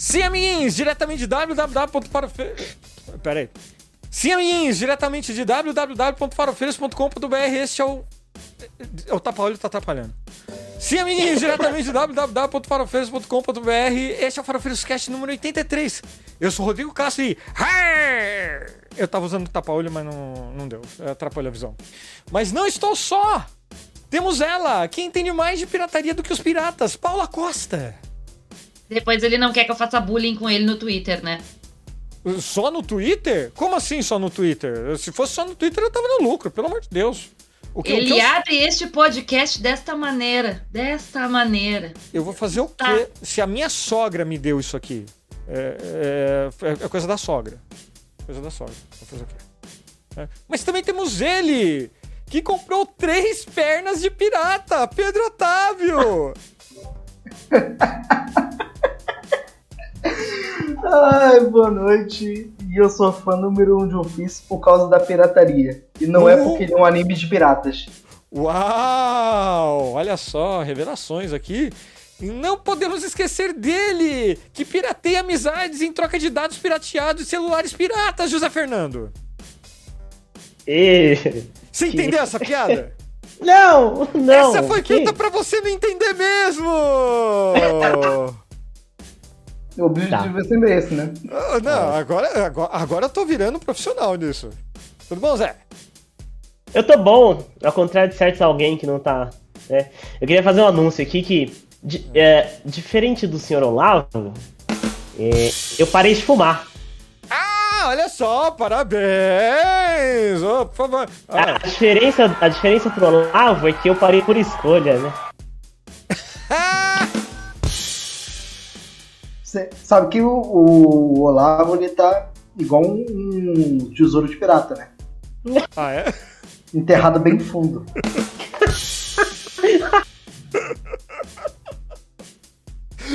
Sim, amiguinhos, diretamente de www.farofeiros... Pera. Sim, amiguinhos, diretamente de www.farofeiros.com.br. Este é o... É o tapa-olho tá atrapalhando. Sim, amiguinhos, diretamente de www.farofeiros.com.br. Este é o Farofeiros Cast número 83. Eu sou o Rodrigo Castro e... Eu tava usando tapa-olho, mas não, não deu. Atrapalhou a visão. Mas não estou só! Temos ela, que entende mais de pirataria do que os piratas, Paula Costa. Depois ele não quer que eu faça bullying com ele no Twitter, né? Só no Twitter? Como assim só no Twitter? Se fosse só no Twitter, eu tava no lucro, pelo amor de Deus. O que, ele o que eu... abre este podcast desta maneira. Desta maneira. Eu vou fazer o tá. quê? Se a minha sogra me deu isso aqui. É, é, é coisa da sogra. Coisa da sogra. Vou fazer o quê? É. Mas também temos ele, que comprou três pernas de pirata, Pedro Otávio. Ai, boa noite. E eu sou fã número um de One Piece por causa da pirataria. E não é porque ele é um anime de piratas. Uau! Olha só, revelações aqui. E não podemos esquecer dele, que pirateia amizades em troca de dados pirateados e celulares piratas, José Fernando. E... Você entendeu essa piada? Não, não. Essa foi feita para você não entender mesmo. O objetivo tá. é sempre esse, né? Ah, não, agora, agora, agora eu tô virando profissional nisso. Tudo bom, Zé? Eu tô bom, ao contrário de certos alguém que não tá. Né? Eu queria fazer um anúncio aqui que, de, é, diferente do senhor Olavo, é, eu parei de fumar. Ah, olha só, parabéns! Oh, por favor. Ah. A, diferença, a diferença pro Olavo é que eu parei por escolha, né? Cê sabe que o, o, Olavo ele tá igual um, um tesouro de pirata, né? Ah, é? Enterrado bem fundo.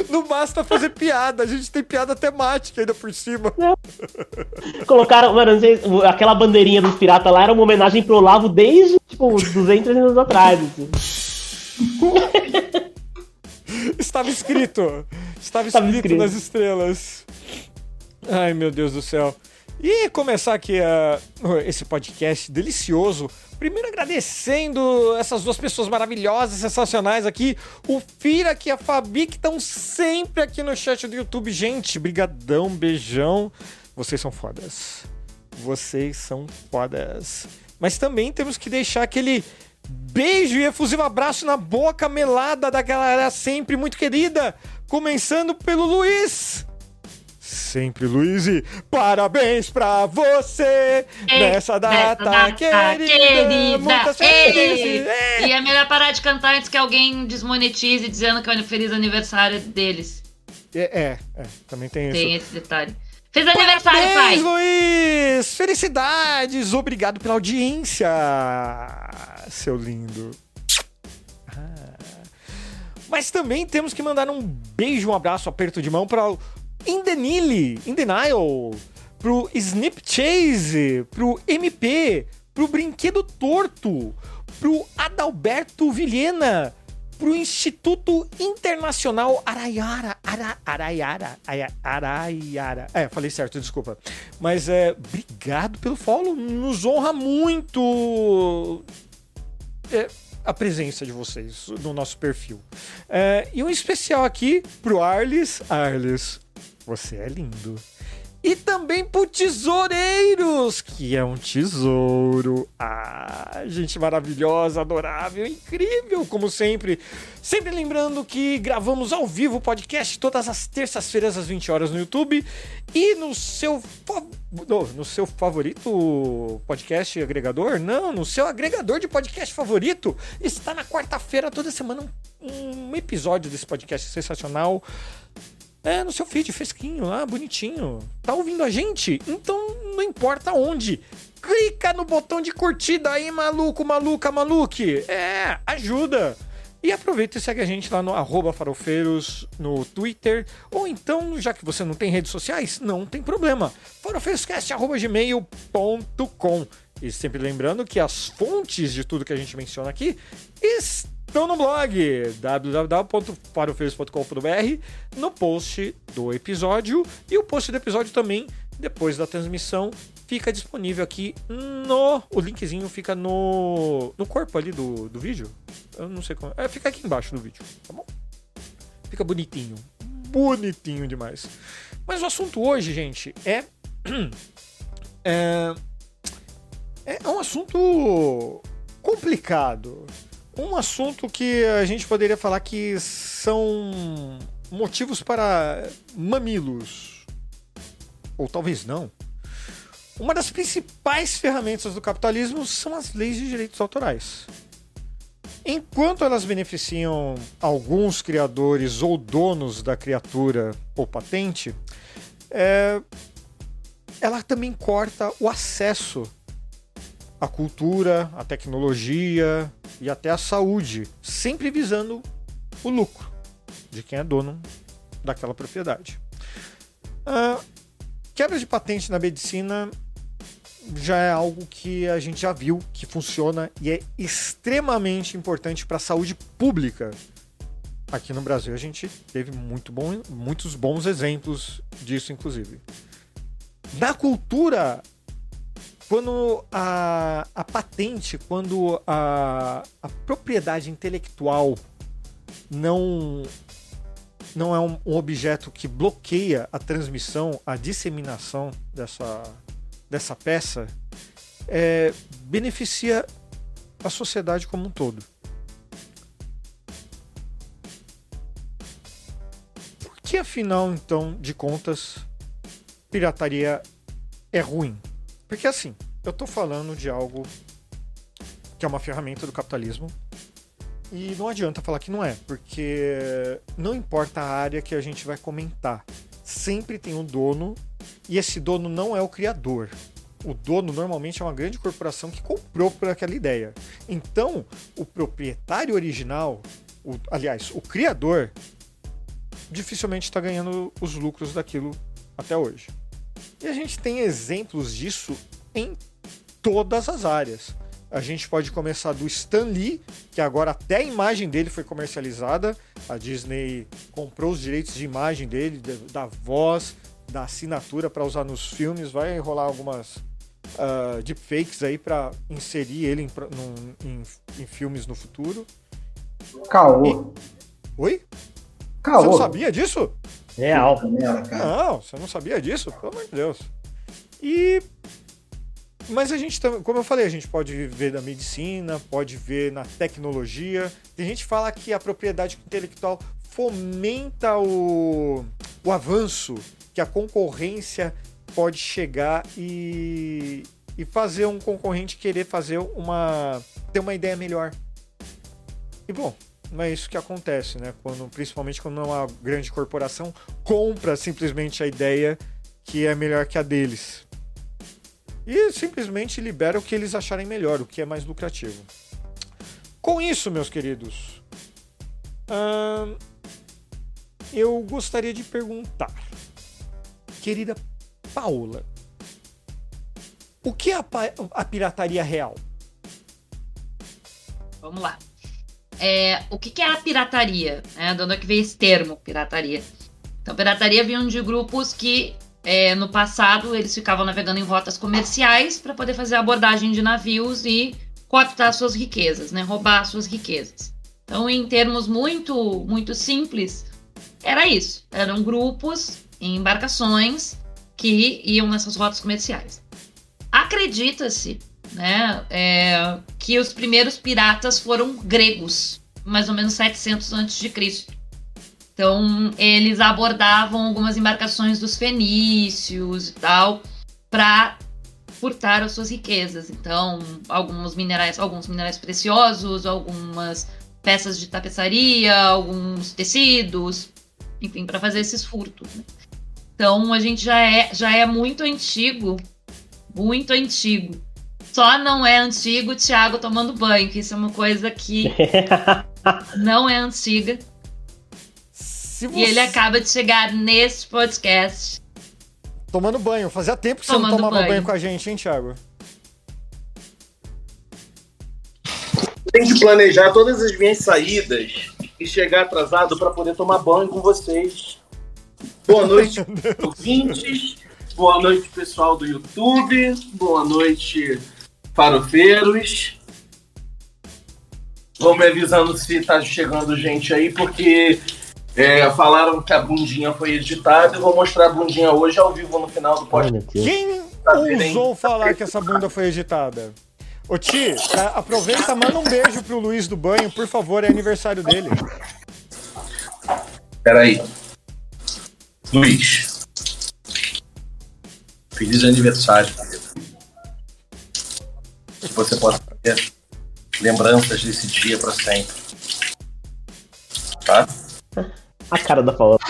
Não basta fazer piada, a gente tem piada temática ainda por cima. Colocaram, mano, não sei, aquela bandeirinha dos piratas lá era uma homenagem pro Olavo desde, tipo, 200 anos atrás. Assim. Estava escrito. Estava escrito, escrito nas estrelas. Ai, meu Deus do céu. E começar aqui uh, esse podcast delicioso. Primeiro agradecendo essas duas pessoas maravilhosas, sensacionais aqui. O Fira e a Fabi, que estão sempre aqui no chat do YouTube. Gente, brigadão, beijão. Vocês são fodas. Vocês são fodas. Mas também temos que deixar aquele beijo e efusivo abraço na boca melada da galera sempre muito querida. Começando pelo Luiz. Sempre, Luiz, parabéns pra você nessa data, data querida. querida. Muitas felizes. E é melhor parar de cantar antes que alguém desmonetize dizendo que é o feliz aniversário deles. É, é, é também tem, tem isso. Tem esse detalhe. Feliz aniversário, Parabéns, pai! Luiz! Felicidades! Obrigado pela audiência, seu lindo. Ah. Mas também temos que mandar um beijo, um abraço, um aperto de mão para o Indenile, Indenial, pro Snip Chase, pro MP, pro Brinquedo Torto, pro Adalberto Vilhena, pro Instituto Internacional Araiara. Ara, Araiara. Araiara. É, falei certo, desculpa. Mas é, obrigado pelo follow. Nos honra muito. É, a presença de vocês no nosso perfil. É, e um especial aqui pro Arles. Arles, você é lindo e também pro Tesoureiros, que é um tesouro. Ah, gente maravilhosa, adorável, incrível, como sempre. Sempre lembrando que gravamos ao vivo o podcast todas as terças-feiras às 20 horas no YouTube e no seu no, seu favorito podcast agregador? Não, no seu agregador de podcast favorito. Está na quarta-feira toda semana um episódio desse podcast sensacional. É, no seu feed fresquinho lá, bonitinho. Tá ouvindo a gente? Então não importa onde. Clica no botão de curtida aí, maluco, maluca, maluque. É, ajuda. E aproveita e segue a gente lá no arroba farofeiros no Twitter. Ou então, já que você não tem redes sociais, não tem problema. farofeiroscast.gmail.com E sempre lembrando que as fontes de tudo que a gente menciona aqui estão estão no blog www.farofeios.com.br no post do episódio e o post do episódio também depois da transmissão fica disponível aqui no. O linkzinho fica no. no corpo ali do, do vídeo. Eu não sei como. É, fica aqui embaixo do vídeo, tá bom? Fica bonitinho. Bonitinho demais. Mas o assunto hoje, gente, é. É, é um assunto complicado. Um assunto que a gente poderia falar que são motivos para mamilos. Ou talvez não. Uma das principais ferramentas do capitalismo são as leis de direitos autorais. Enquanto elas beneficiam alguns criadores ou donos da criatura ou patente, é, ela também corta o acesso à cultura, à tecnologia e até à saúde, sempre visando o lucro de quem é dono daquela propriedade. A quebra de patente na medicina já é algo que a gente já viu que funciona e é extremamente importante para a saúde pública. Aqui no Brasil a gente teve muito bom, muitos bons exemplos disso, inclusive. Na cultura, quando a, a patente, quando a, a propriedade intelectual não não é um, um, objeto que bloqueia a transmissão, a disseminação dessa, dessa peça, é, beneficia a sociedade como um todo. Por que, afinal, então, de contas, pirataria é ruim? Porque, assim, eu estou falando de algo que é uma ferramenta do capitalismo e não adianta falar que não é, porque não importa a área que a gente vai comentar, sempre tem um dono e esse dono não é o criador. O dono normalmente é uma grande corporação que comprou por aquela ideia. Então, o proprietário original, o, aliás, o criador, dificilmente está ganhando os lucros daquilo até hoje. E a gente tem exemplos disso em todas as áreas. A gente pode começar do Stan Lee, que agora até a imagem dele foi comercializada. A Disney comprou os direitos de imagem dele, da voz, da assinatura para usar nos filmes. Vai rolar algumas uh, deepfakes aí para inserir ele em, em, em, filmes no futuro. Caô. E... Oi? Caô. Você não sabia disso? Real. Não, você não sabia disso? Pelo amor de Deus. E mas a gente, como eu falei, a gente pode ver na medicina, pode ver na tecnologia. Tem gente que fala que a propriedade intelectual fomenta o, o avanço, que a concorrência pode chegar e, e fazer um concorrente querer fazer uma ter uma ideia melhor. E bom, não é isso que acontece, né? Quando, principalmente quando uma grande corporação compra simplesmente a ideia que é melhor que a deles e simplesmente libera o que eles acharem melhor, o que é mais lucrativo. Com isso, meus queridos, hum, eu gostaria de perguntar, querida Paula, o que é a, a pirataria real? Vamos lá. É, o que, que é a pirataria? É, de onde é que veio esse termo, pirataria? Então, pirataria vinha de grupos que é, no passado, eles ficavam navegando em rotas comerciais para poder fazer abordagem de navios e cooptar suas riquezas, né? roubar suas riquezas. Então, em termos muito, muito simples, era isso. Eram grupos em embarcações que iam nessas rotas comerciais. Acredita-se né, é, que os primeiros piratas foram gregos, mais ou menos 700 a.C. Então, eles abordavam algumas embarcações dos fenícios e tal, para furtar as suas riquezas. Então, alguns minerais, alguns minerais preciosos, algumas peças de tapeçaria, alguns tecidos, enfim, para fazer esses furtos. Né? Então, a gente já é, já é muito antigo, muito antigo. Só não é antigo o Thiago tomando banho, que isso é uma coisa que não é antiga. Você... E ele acaba de chegar nesse podcast. Tomando banho. Fazia tempo que Tomando você não tomava banho. banho com a gente, hein, Thiago? tenho que planejar todas as minhas saídas e chegar atrasado para poder tomar banho com vocês. Boa noite, ouvintes. Boa noite, pessoal do YouTube. Boa noite, farofeiros. Vão me avisando se tá chegando gente aí, porque é, falaram que a bundinha foi editada. Eu vou mostrar a bundinha hoje ao vivo no final do podcast. Quem Tá ousou falar que essa bunda foi agitada? Ô Ti, aproveita, manda um beijo pro Luiz do banho, por favor, é aniversário dele. Peraí. Luiz. Feliz aniversário. Que você possa ter lembranças desse dia para sempre. Tá? A cara da Paola.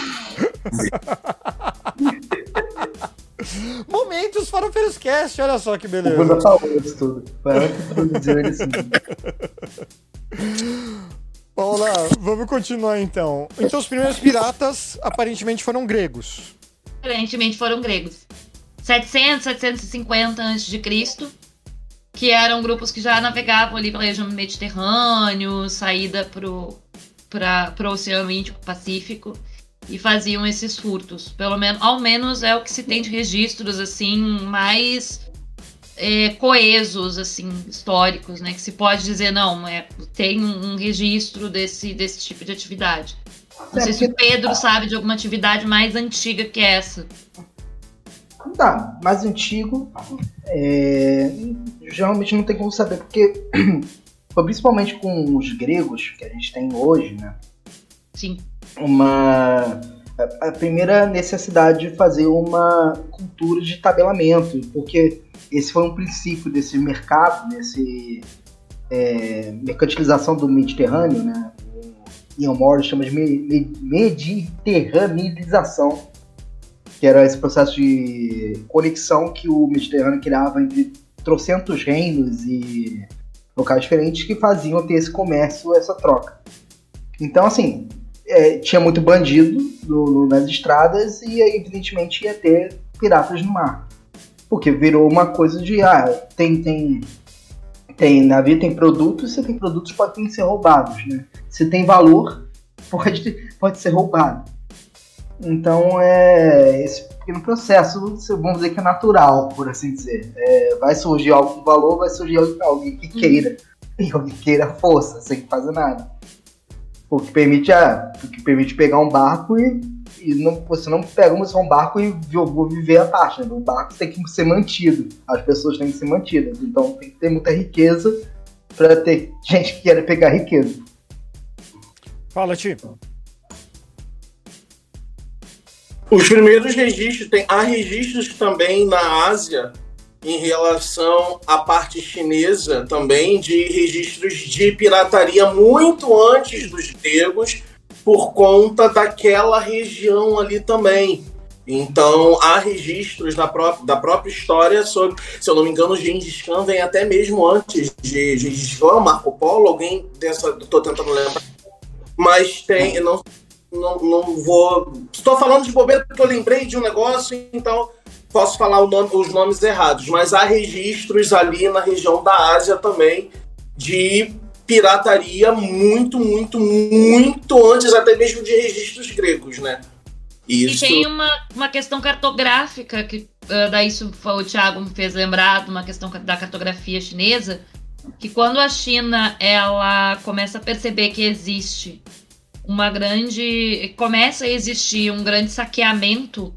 Momentos Farofeiros Cast, olha só que O beleza. falou isso tudo. Ela que produziu ele assim. Paula, vamos continuar então. Então os primeiros piratas aparentemente foram gregos. Aparentemente foram gregos. 700, 750 a.C., que eram grupos que já navegavam ali pela região do Mediterrâneo, saída pro, pra, pro Oceano Índico Pacífico e faziam esses furtos. Pelo menos, ao menos é o que se tem de registros assim mais é, coesos, assim, históricos, né? Que se pode dizer não, é, tem um, registro desse, desse tipo de atividade. Não É, sei se o Pedro sabe de alguma atividade mais antiga que essa. Tá, mais antigo. é, geralmente não tem como saber, porque foi principalmente com os gregos que a gente tem hoje, né? Sim. Uma. a- primeira necessidade de fazer uma cultura de tabelamento, porque esse foi um princípio desse mercado, desse é, mercantilização do Mediterrâneo, né? O Ian Morris chama de me- me- mediterraneanização, que era esse processo de conexão que o Mediterrâneo criava entre trocentos reinos e locais diferentes que faziam ter esse comércio, essa troca. Então, assim, é, tinha muito bandido no- nas estradas e, evidentemente, ia ter piratas no mar. Porque virou uma coisa de, ah, tem, tem, tem navio, tem produtos, se tem produtos podem ser roubados, né? Se tem valor, pode, pode ser roubado. Então, é esse pequeno processo, vamos dizer que é natural, por assim dizer. É, vai surgir algum valor, vai surgir alguém que queira. E alguém que queira força, sem fazer nada. O que permite, ah, o que permite pegar um barco e, e não, você não pega só um barco e vou viver a parte. Né? O barco tem que ser mantido. As pessoas têm que ser mantidas. Então tem que ter muita riqueza para ter gente que queira pegar riqueza. Fala, Ti. Os primeiros registros, tem, há registros também na Ásia em relação à parte chinesa também de registros de pirataria muito antes dos gregos por conta daquela região ali também. Então há registros da, pró da própria história sobre, se eu não me engano, Gengis Khan vem até mesmo antes de Gengis Khan, Marco Polo, alguém dessa, tô tentando lembrar. Mas tem, não, não, não vou. Estou falando de bobeira porque eu lembrei de um negócio, então posso falar nome- os nomes errados. Mas há registros ali na região da Ásia também de pirataria muito, muito, muito antes até mesmo de registros gregos, né? Isso. E tem uma, uma questão cartográfica, que ah, daí isso o Thiago me fez lembrar de uma questão da cartografia chinesa, que quando a China ela começa a perceber que existe uma grande. começa a existir um grande saqueamento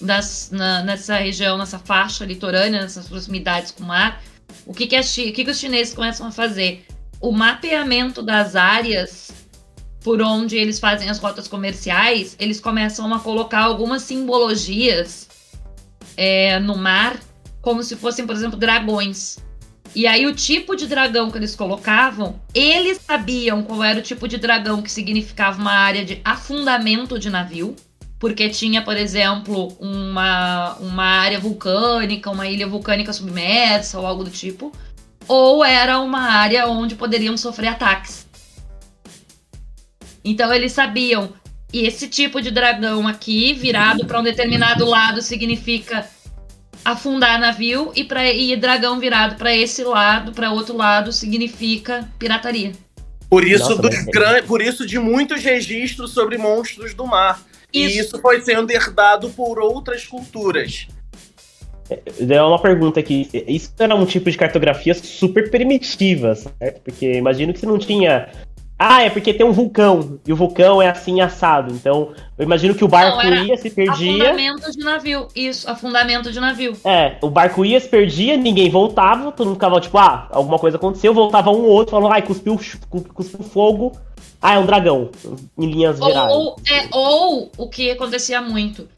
das, na- nessa região, nessa faixa litorânea, nessas proximidades com o mar, o que, que, a o que, que os chineses começam a fazer? O mapeamento das áreas por onde eles fazem as rotas comerciais, eles começam a colocar algumas simbologias é, no mar, como se fossem, por exemplo, dragões. E aí, o tipo de dragão que eles colocavam, eles sabiam qual era o tipo de dragão que significava uma área de afundamento de navio, porque tinha, por exemplo, uma, uma área vulcânica, uma ilha vulcânica submersa ou algo do tipo, ou era uma área onde poderiam sofrer ataques. Então eles sabiam, e esse tipo de dragão aqui, virado para um determinado lado, significa afundar navio e para e dragão virado para esse lado, para outro lado significa pirataria. Por isso, Nossa, dos mas- gran... Por isso de muitos registros sobre monstros do mar. E Isso. isso foi sendo herdado por outras culturas. É uma pergunta aqui. Isso era um tipo de cartografia super primitiva, certo? Porque imagino que você não tinha. Ah, é porque tem um vulcão. E o vulcão é assim assado. Então, eu imagino que o barco Não, ia, se perdia. Afundamento de navio. Isso, afundamento de navio. É, o barco ia, se perdia, ninguém voltava, todo mundo ficava tipo, ah, alguma coisa aconteceu, voltava um ou outro, falou, ai, cuspiu, cu- cuspiu fogo. Ah, é um dragão, em linhas gerais. Ou, é, ou o que acontecia muito.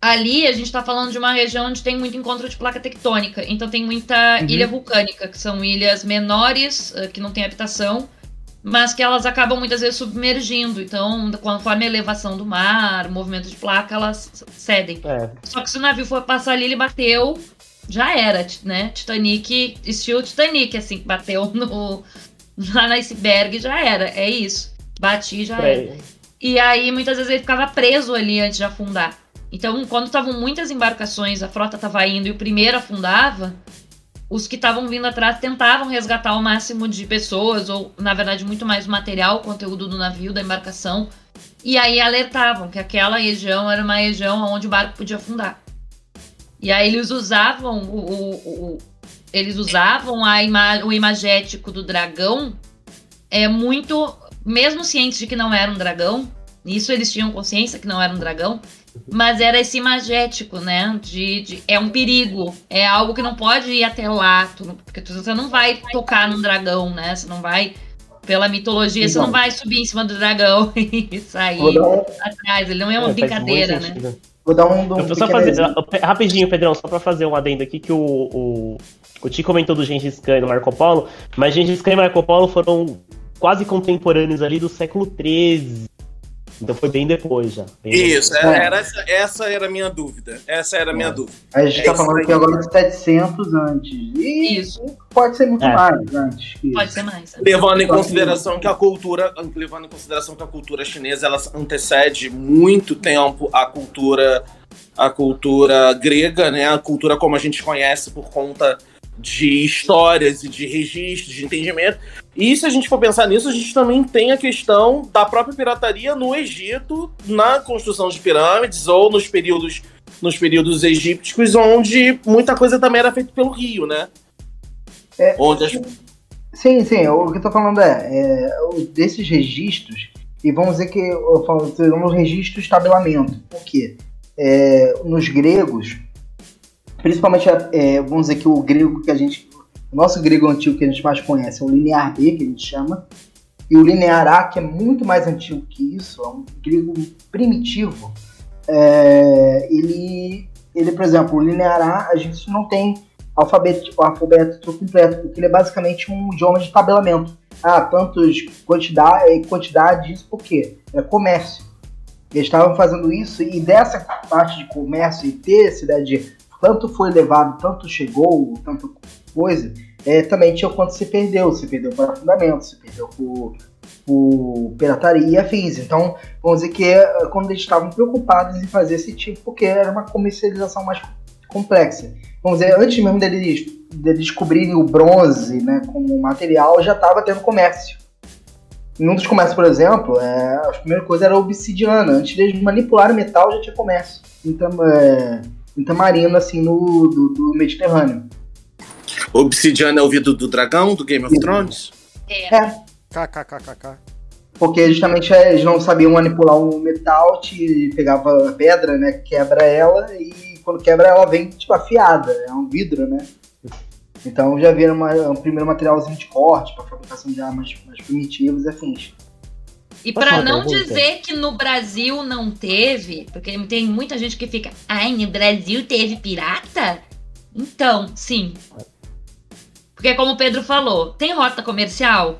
Ali a gente tá falando de uma região onde tem muito encontro de placa tectônica. Então tem muita Uhum. ilha vulcânica, que são ilhas menores, eh, que não tem habitação, mas que elas acabam muitas vezes submergindo. Então, conforme a elevação do mar, o movimento de placa, elas cedem. É, Só que se o navio for passar ali, ele bateu, já era, né? Titanic, estilo Titanic, assim, que bateu no, lá no iceberg, já era. É isso. Bati, já era. é, E aí, muitas vezes, ele ficava preso ali antes de afundar. Então, quando estavam muitas embarcações, a frota estava indo e o primeiro afundava, os que estavam vindo atrás tentavam resgatar o máximo de pessoas, ou, na verdade, muito mais material, conteúdo do navio, da embarcação. E aí alertavam que aquela região era uma região onde o barco podia afundar. E aí eles usavam o, o- o- eles usavam a ima- o imagético do dragão é muito mesmo cientes de que não era um dragão, isso eles tinham consciência que não era um dragão, mas era esse imagético, né? De, de- é um perigo, é algo que não pode ir até lá, tu porque tu- você não vai tocar num dragão, né? Você não vai, pela mitologia, você Então. não vai subir em cima do dragão e sair um, atrás. Ele não é uma é, brincadeira, né? sentido. vou dar um, um Eu vou só fazer, rapidinho, Pedrão, só pra fazer um adendo aqui, que o, o, o Ti comentou do Gengis Khan e do Marco Polo, mas Gengis Khan e Marco Polo foram quase contemporâneos ali do século XIII. Então foi bem depois já. bem Isso, depois. era, era essa, essa era a minha dúvida. Essa era a minha É. dúvida. A gente É tá isso falando aqui agora de 700 antes. E Isso, pode ser muito É. mais antes. Que pode ser mais. né? Levando em consideração que a cultura, levando em consideração que a cultura chinesa ela antecede muito tempo a cultura a cultura grega, né? A cultura como a gente conhece por conta de histórias e de registros, de entendimento. E se a gente for pensar nisso, a gente também tem a questão da própria pirataria no Egito, na construção de pirâmides ou nos períodos nos períodos egípticos, onde muita coisa também era feita pelo rio, né? É. Onde as Sim, sim, o que eu tô falando é, é, desses registros, e vamos dizer que eu falo, temos registro de tabelamento. Por quê? É, nos gregos, principalmente, é, vamos dizer que o grego que a gente. O nosso grego antigo que a gente mais conhece é o linear B, que a gente chama, e o linear A, que é muito mais antigo que isso, é um grego primitivo. É, ele, ele, por exemplo, o linear A, a gente não tem alfabeto, alfabeto completo, porque ele é basicamente um idioma de tabelamento. Ah, tantos quantidade, quantidade isso por quê? É comércio. Eles estavam fazendo isso e dessa parte de comércio e ter essa ideia de tanto foi levado, tanto chegou, tanto coisa, é, também tinha o quanto se perdeu. Se perdeu por afundamento, se perdeu por, por pirataria e afins. Então, vamos dizer que é quando eles estavam preocupados em fazer esse tipo, porque era uma comercialização mais complexa vamos dizer, antes mesmo deles, deles descobrirem o bronze né, como material, já estava tendo comércio. Em um dos comércios, por exemplo, é, a primeira coisa era a obsidiana. Antes deles manipularem metal, já tinha comércio. Então, é, em Tamarino, assim, no, do, do Mediterrâneo. Obsidiana é o vidro do dragão, do Game of Thrones? É, KKKKK. porque justamente é, eles não sabiam manipular o metal, te pegava a pedra, né, quebra ela, e quando quebra ela vem, tipo, afiada. É um vidro, né? Então já viram uma, um primeiro materialzinho de corte para fabricação de armas mais primitivas e afins. E para não pergunta? dizer que no Brasil não teve, porque tem muita gente que fica, ai, no Brasil teve pirata? Então, sim. Porque como o Pedro falou, tem rota comercial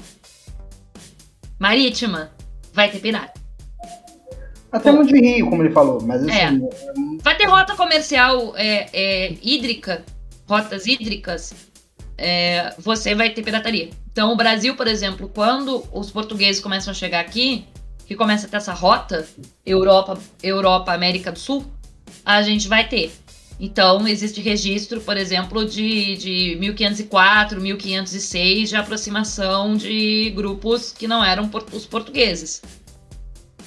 marítima, vai ter pirata. Até no de Rio, como ele falou, mas É. assim, Vai ter rota comercial é, é, hídrica, rotas hídricas, é, você vai ter pirataria. Então, o Brasil, por exemplo, quando os portugueses começam a chegar aqui, que começa a ter essa rota, Europa, Europa, América do Sul, a gente vai ter. Então, existe registro, por exemplo, de, de 1504, 1506, de aproximação de grupos que não eram os portugueses.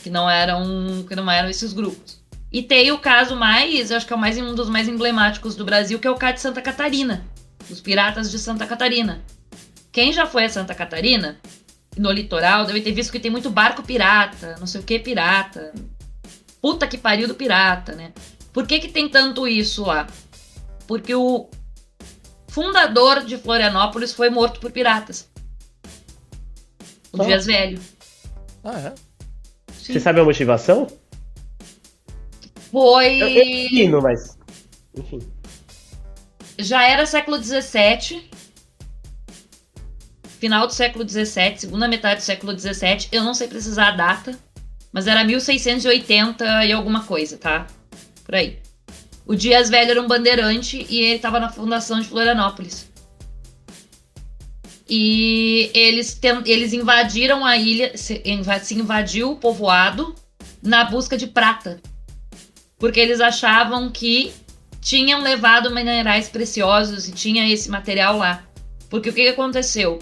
Que não eram, que não eram esses grupos. E tem o caso mais, acho que é o mais, um dos mais emblemáticos do Brasil, que é o caso de Santa Catarina. Os piratas de Santa Catarina. Quem já foi a Santa Catarina, no litoral, deve ter visto que tem muito barco pirata, não sei o que pirata. Puta que pariu do pirata, né? Por que, que tem tanto isso lá? Porque o fundador de Florianópolis foi morto por piratas. O. Dias Velho. Ah, é? Sim. Você sabe a motivação? Foi. Eu, eu mas. Enfim. Já era século XVII. Final do século XVII, segunda metade do século XVII. Eu não sei precisar a data, mas era 1680 e alguma coisa, tá? Por aí. O Dias Velho era um bandeirante e ele estava na fundação de Florianópolis. E eles, eles invadiram a ilha, se, se invadiu o povoado na busca de prata. Porque eles achavam que tinham levado minerais preciosos e tinha esse material lá. Porque o que aconteceu?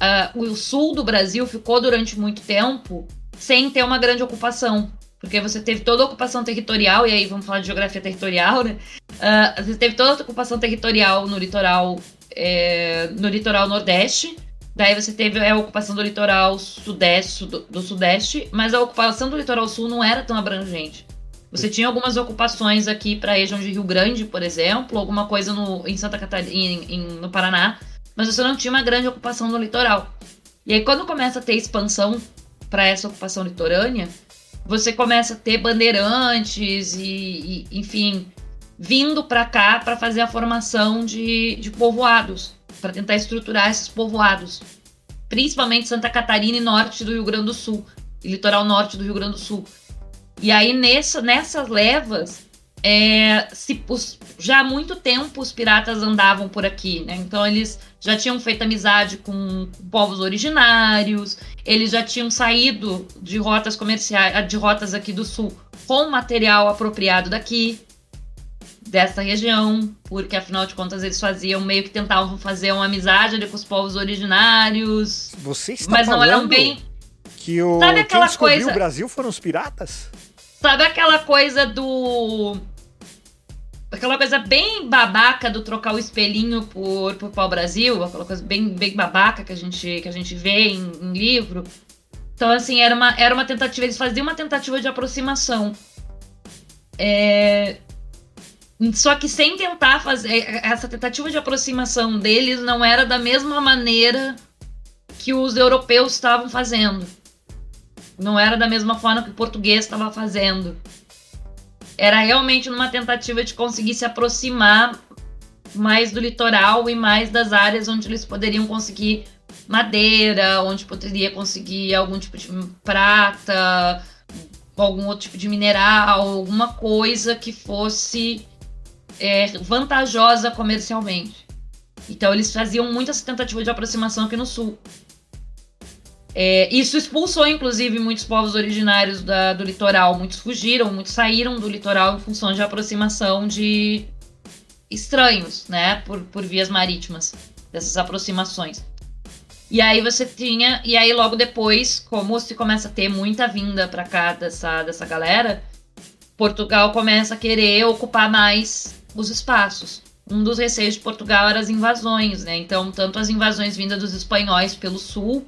Ah, o sul do Brasil ficou durante muito tempo sem ter uma grande ocupação. Porque você teve toda a ocupação territorial, e aí vamos falar de geografia territorial, né? Ah, você teve toda a ocupação territorial no litoral, é, no litoral nordeste. Daí você teve a ocupação do litoral sudeste, do, do sudeste, mas a ocupação do litoral sul não era tão abrangente. Você tinha algumas ocupações aqui para a região de Rio Grande, por exemplo, alguma coisa no, em Santa Catarina, em- em- no Paraná, mas você não tinha uma grande ocupação no litoral. E aí, quando começa a ter expansão para essa ocupação litorânea, você começa a ter bandeirantes e, e, enfim, vindo para cá para fazer a formação de, de povoados, para tentar estruturar esses povoados, principalmente Santa Catarina e norte do Rio Grande do Sul, e litoral norte do Rio Grande do Sul. E aí, nessa, nessas levas, é, se, os- já há muito tempo os piratas andavam por aqui, né? Então eles já tinham feito amizade com povos originários, eles já tinham saído de rotas comerciais, de rotas aqui do sul com material apropriado daqui, dessa região, porque afinal de contas eles faziam meio que tentavam fazer uma amizade ali com os povos originários, Você está mas não eram bem que o Sabe quem aquela descobriu coisa- o Brasil foram os piratas? Sabe aquela coisa do. Aquela coisa bem babaca do trocar o espelhinho por, por pau-brasil, aquela coisa bem, bem babaca que a gente, que a gente vê em, em livro. Então, assim, era uma, era uma tentativa, eles faziam uma tentativa de aproximação. É, Só que sem tentar fazer. Essa tentativa de aproximação deles não era da mesma maneira que os europeus estavam fazendo. Não era da mesma forma que o português estava fazendo. Era realmente numa tentativa de conseguir se aproximar mais do litoral e mais das áreas onde eles poderiam conseguir madeira, onde poderia conseguir algum tipo de prata, algum outro tipo de mineral, alguma coisa que fosse é, vantajosa comercialmente. Então eles faziam muito essa tentativa de aproximação aqui no sul. É, isso expulsou, inclusive, muitos povos originários da- do litoral. Muitos fugiram, muitos saíram do litoral em função de aproximação de estranhos, né? Por, por vias marítimas, dessas aproximações. E aí você tinha. E aí, logo depois, como se começa a ter muita vinda pra cá dessa, dessa galera, Portugal começa a querer ocupar mais os espaços. Um dos receios de Portugal era as invasões, né? Então, tanto as invasões vindas dos espanhóis pelo sul,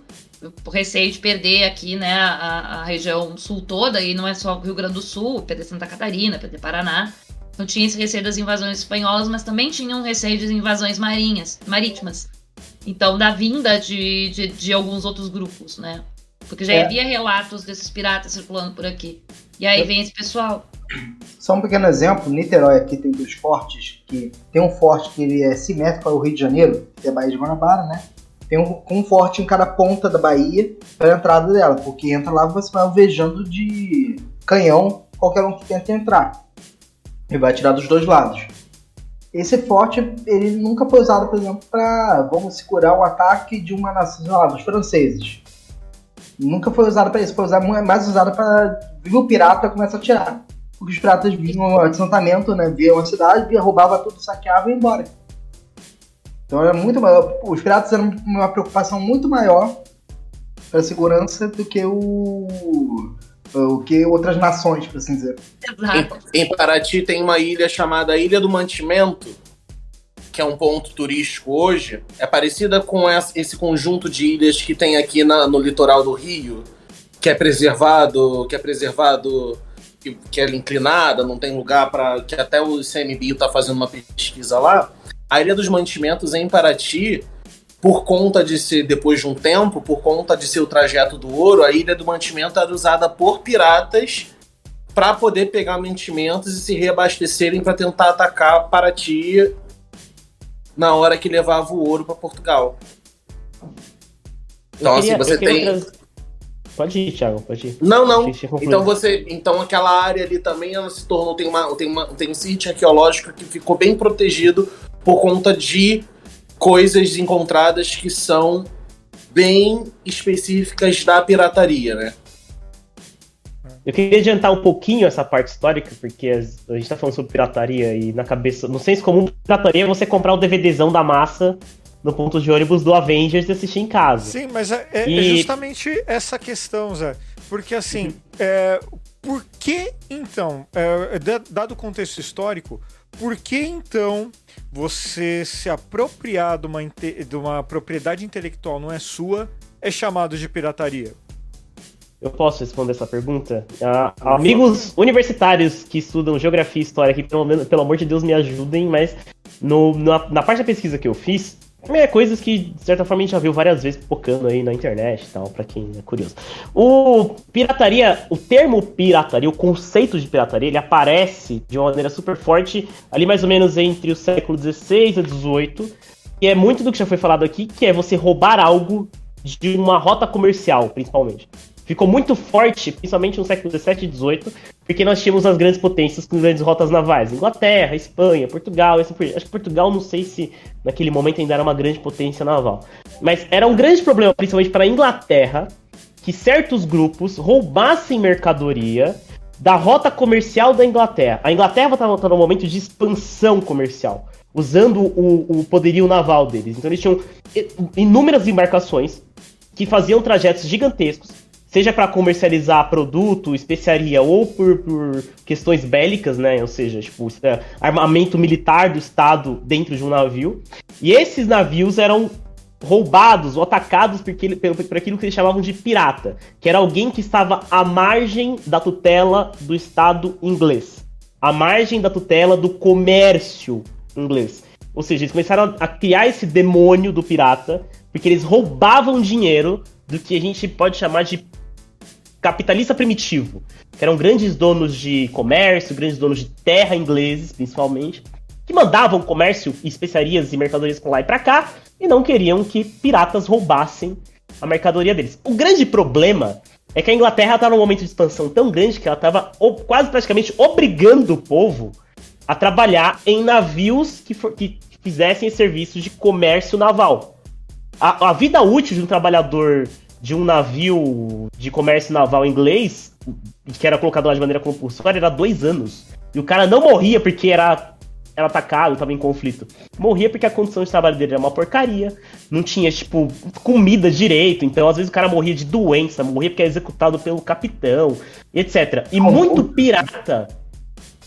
receio de perder aqui, né, a, a região sul toda, e não é só o Rio Grande do Sul, perder Santa Catarina, perder Paraná. Então tinha esse receio das invasões espanholas, mas também tinha um receio de invasões marinhas, marítimas. Então, da vinda de, de, de alguns outros grupos, né? Porque já É. havia relatos desses piratas circulando por aqui. E aí vem esse pessoal. Só um pequeno exemplo, Niterói aqui tem dois fortes, que tem um forte que ele é simétrico ao Rio de Janeiro, que é a Baía de Guanabara, né? Tem um, um forte em cada ponta da Bahia para a entrada dela, porque entra lá você vai alvejando de canhão qualquer um que tenta entrar. E vai atirar dos dois lados. Esse forte, ele nunca foi usado, por exemplo, para, vamos segurar o ataque de uma nação, lá, dos franceses. Nunca foi usado para isso, foi usado, mais usado para vir o pirata começa a atirar. porque os piratas vinham ao assentamento, né? Viam a cidade, via, roubava tudo, saqueava e ia embora. Então era muito maior. Os piratas eram uma preocupação muito maior para a segurança do que o. o que outras nações, por assim dizer. Exato. Em, em Paraty tem uma ilha chamada Ilha do Mantimento, que é um ponto turístico hoje. É parecida com esse conjunto de ilhas que tem aqui na- no litoral do Rio, que é preservado, que é preservado, que, que é inclinada, não tem lugar para que até o ICMBio está fazendo uma pesquisa lá. A Ilha dos Mantimentos em Paraty, por conta de ser depois de um tempo, por conta de ser o trajeto do ouro, a Ilha do Mantimento era usada por piratas para poder pegar mantimentos e se reabastecerem para tentar atacar Paraty na hora que levava o ouro para Portugal. Então, assim, queria- você eu queria tem. trazer- Pode ir, Thiago, pode ir. Não, não. Então você, então aquela área ali também ela se tornou tem uma tem uma tem um sítio arqueológico que ficou bem protegido por conta de coisas encontradas que são bem específicas da pirataria, né? Eu queria adiantar um pouquinho essa parte histórica, porque a gente tá falando sobre pirataria e na cabeça. No senso comum, pirataria é você comprar o DVDzão da massa no ponto de ônibus do Avengers e assistir em casa. Sim, mas é, é- é E- justamente essa questão, Zé. Porque assim, é, por que então, é, da- dado o contexto histórico, por que então você se apropriar de uma, de uma propriedade intelectual não é sua, é chamado de pirataria? Eu posso responder essa pergunta? Ah, amigos universitários que estudam geografia e história aqui, pelo, menos, pelo amor de Deus, me ajudem, mas no- na, na parte da pesquisa que eu fiz, é coisas que, de certa forma, a gente já viu várias vezes pipocando aí na internet e tal, pra quem é curioso. O pirataria, o termo pirataria, o conceito de pirataria, ele aparece de uma maneira super forte ali mais ou menos entre o século XVI e XVIII, e é muito do que já foi falado aqui, que é você roubar algo de uma rota comercial, principalmente ficou muito forte, principalmente no século XVII e XVIII, porque nós tínhamos as grandes potências com grandes rotas navais. Inglaterra, Espanha, Portugal, assim por. Acho que Portugal, não sei se naquele momento ainda era uma grande potência naval. Mas era um grande problema, principalmente para a Inglaterra, que certos grupos roubassem mercadoria da rota comercial da Inglaterra. A Inglaterra estava num momento de expansão comercial, usando o, o poderio naval deles. Então eles tinham inúmeras embarcações que faziam trajetos gigantescos, seja para comercializar produto, especiaria ou por, por questões bélicas, né? Ou seja, tipo, é, armamento militar do Estado dentro de um navio. E esses navios eram roubados ou atacados por por aquilo que eles chamavam de pirata, que era alguém que estava à margem da tutela do Estado inglês, à margem da tutela do comércio inglês. Ou seja, eles começaram a criar esse demônio do pirata, porque eles roubavam dinheiro do que a gente pode chamar de capitalista primitivo, que eram grandes donos de comércio, grandes donos de terra ingleses, principalmente, que mandavam comércio, especiarias e mercadorias pra lá e pra cá, e não queriam que piratas roubassem a mercadoria deles. O grande problema é que a Inglaterra estava num momento de expansão tão grande que ela estava quase praticamente obrigando o povo a trabalhar em navios que, for- que fizessem serviços de comércio naval. A, a vida útil de um trabalhador de um navio de comércio naval inglês, que era colocado lá de maneira compulsória, era dois anos. E o cara não morria porque era, era atacado, estava em conflito. Morria porque a condição de trabalho dele era uma porcaria, não tinha, tipo, comida direito. Então, às vezes, o cara morria de doença, morria porque era executado pelo capitão, etc. E muito pirata.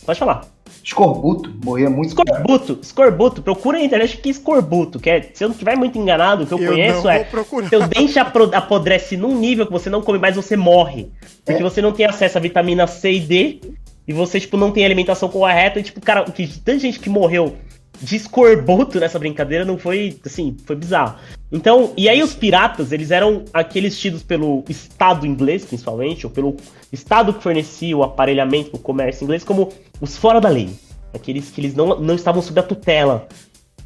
Pode falar. Escorbuto, morria muito. Escorbuto, escorbuto, procura na internet o que é escorbuto, que é, se eu não estiver muito enganado, o que eu, conheço não é procurar. seu dente apodrece num nível que você não come mais, você morre. Porque É. você não tem acesso a vitamina C e D, e você, tipo, não tem alimentação correta, e, tipo, cara, que tanta gente que morreu de escorbuto nessa brincadeira não foi, assim, foi bizarro. Então, e aí os piratas, eles eram aqueles tidos pelo Estado inglês, principalmente, ou pelo Estado que fornecia o aparelhamento, o comércio inglês, como os fora da lei. Aqueles que eles não, não estavam sob a tutela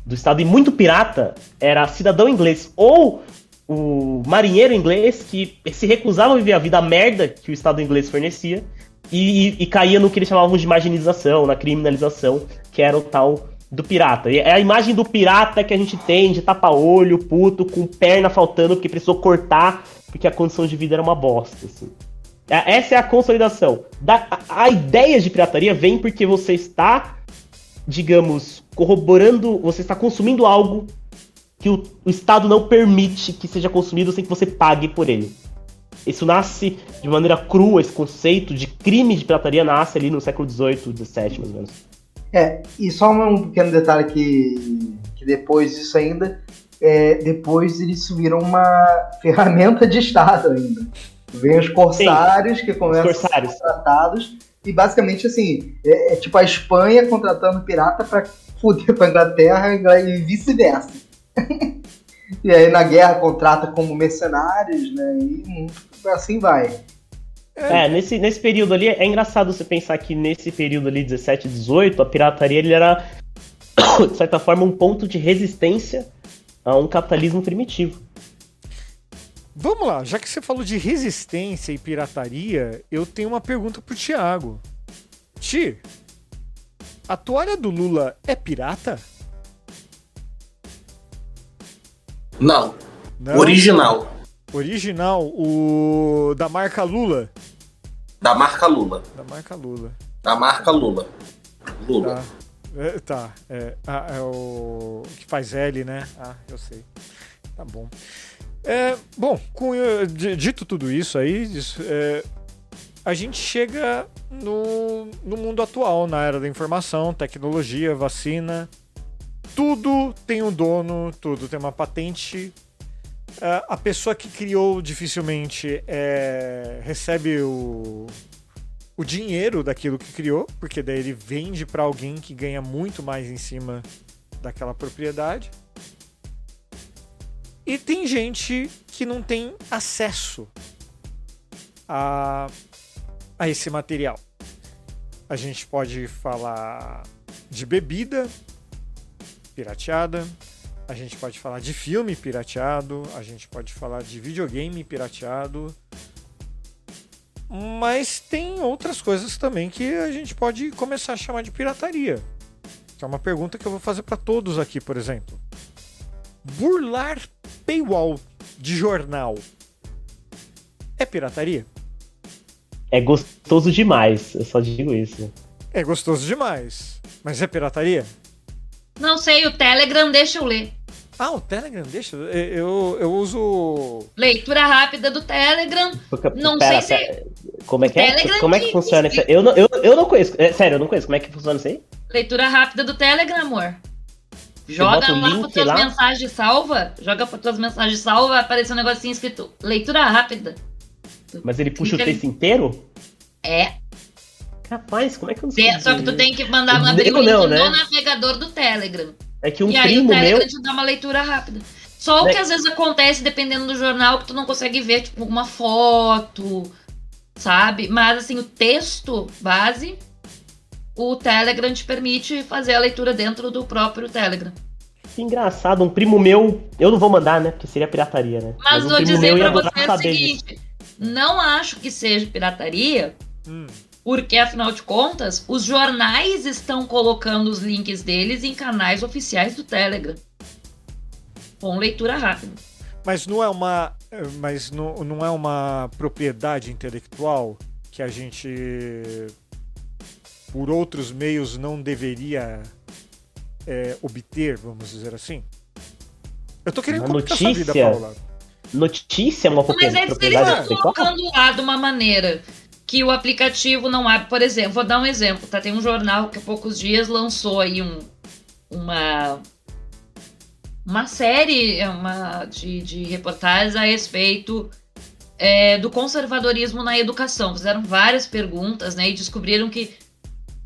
do Estado. E muito pirata era cidadão inglês ou o marinheiro inglês que se recusava a viver a vida merda que o Estado inglês fornecia e, e- e caía no que eles chamavam de marginalização, na criminalização, que era o tal do pirata. É a imagem do pirata que a gente tem de tapa-olho, puto, com perna faltando porque precisou cortar porque a condição de vida era uma bosta. Assim. É- Essa é a consolidação. Da, a, a ideia de pirataria vem porque você está, digamos, corroborando, você está consumindo algo que o, o Estado não permite que seja consumido sem que você pague por ele. Isso nasce de maneira crua, esse conceito de crime de pirataria nasce ali no século XVIII, XVII, mais ou menos. É, e só um pequeno detalhe que, que depois disso ainda, é, depois eles viram uma ferramenta de Estado ainda. Vem os corsários que Os começam corsários. a ser tratados e basicamente assim, é, é tipo a Espanha contratando pirata pra fuder com a Inglaterra e vice-versa. e aí na guerra contrata como mercenários, né? E assim vai. É, nesse, nesse período ali, é engraçado você pensar que nesse período ali, 17 e 18, a pirataria ele era, de certa forma, um ponto de resistência a um capitalismo primitivo. Vamos lá, já que você falou de resistência e pirataria, eu tenho uma pergunta pro Thiago. Ti, a toalha do Lula é pirata? Não. Não. Original. Original, o da marca Lula. Da marca Lula. Da marca Lula. Da marca Lula. Lula. Tá. É, tá. É, ah, é o que faz L, né? Ah, eu sei. Tá bom. É, bom, com, eh, di- dito tudo isso aí, isso, é, a gente chega no, no mundo atual, na era da informação, tecnologia, vacina. Tudo tem um dono, tudo tem uma patente. É, a pessoa que criou dificilmente é, recebe o, o dinheiro daquilo que criou, porque daí ele vende para alguém que ganha muito mais em cima daquela propriedade. E tem gente que não tem acesso a, a esse material. A gente pode falar de bebida pirateada, a gente pode falar de filme pirateado, a gente pode falar de videogame pirateado, mas tem outras coisas também que a gente pode começar a chamar de pirataria. Que é uma pergunta que eu vou fazer para todos aqui, por exemplo. Burlar paywall de jornal é pirataria? É gostoso demais, eu só digo isso. É gostoso demais, mas é pirataria? Não sei, o Telegram deixa eu ler. Ah, o Telegram, deixa. Eu, eu, eu uso. Leitura rápida do Telegram. Não sei se- pera, Como é que é? Telegram Como é que que- funciona isso? aí? Eu não, eu, eu não conheço. É, sério, eu não conheço. Como é que funciona isso aí? Leitura rápida do Telegram, amor. Joga o lá para tuas lá? mensagens salva. Joga para tuas mensagens salva, vai aparecer um negocinho escrito leitura rápida. Mas ele puxa o Clica ali. texto inteiro? É, Rapaz, como é que eu não sei? é, só que tu tem que mandar Eu abrir o link não, no né? navegador do Telegram. É que um e aí o primo Telegram meu. te dá uma leitura rápida. Só o Né? que às vezes acontece, dependendo do jornal, que tu não consegue ver, tipo, uma foto, sabe? Mas assim, o texto base, o Telegram te permite fazer a leitura dentro do próprio Telegram. Que engraçado, um primo meu. Eu não vou mandar, né? Porque seria pirataria, né? Mas um vou primo dizer pra você o seguinte: não acho que seja pirataria, Hum, porque afinal de contas, os jornais estão colocando os links deles em canais oficiais do Telegram. Com leitura rápida. Mas não é uma. Mas não, não é uma propriedade intelectual que a gente, por outros meios, não deveria é, obter, vamos dizer assim? Eu tô querendo Uma complicar sua vida, notícia? Paula. Notícia é uma Mas propriedade, eles, eles propriedade estão intelectual? colocando lá de uma maneira que o aplicativo não abre. Por exemplo, vou dar um exemplo, tá? Tem um jornal que há poucos dias lançou aí um, uma uma série uma, de, de reportagens a respeito é, do conservadorismo na educação. Fizeram várias perguntas, né? E descobriram que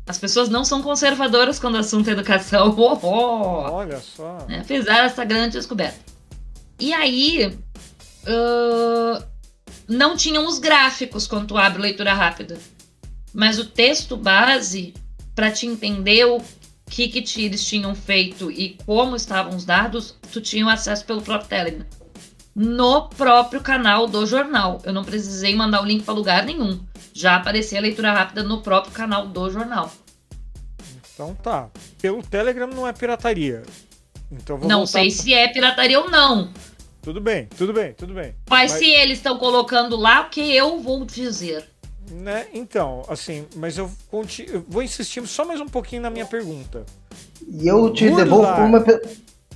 as pessoas não são conservadoras quando o assunto é educação. Oh, oh Olha só. né? Fizeram essa grande descoberta. E aí, ãh, não tinham os gráficos quando tu abre leitura rápida. Mas o texto base, para te entender o que, que eles tinham feito e como estavam os dados, tu tinha acesso pelo próprio Telegram. No próprio canal do jornal. Eu não precisei mandar o link para lugar nenhum. Já aparecia a leitura rápida no próprio canal do jornal. Então tá. Pelo Telegram não é pirataria. Então vou não voltar sei se é pirataria ou não. Tudo bem, tudo bem, tudo bem. Mas, mas... se eles estão colocando lá, o que eu vou dizer? Né? Então, assim, mas eu, eu, vou insistir só mais um pouquinho na minha pergunta. E eu te devolvo uma.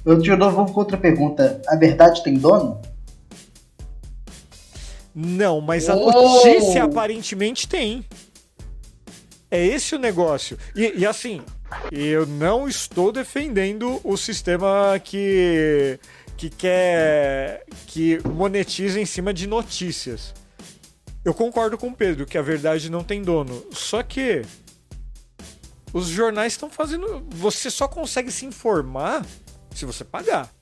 Eu te devolvo com outra pergunta. A verdade tem dono? Não, mas a notícia aparentemente tem. É esse o negócio. E, e, assim, eu não estou defendendo o sistema que, que quer que monetiza em cima de notícias. Eu concordo com o Pedro que a verdade não tem dono. Só que os jornais estão fazendo. Você só consegue se informar se você pagar.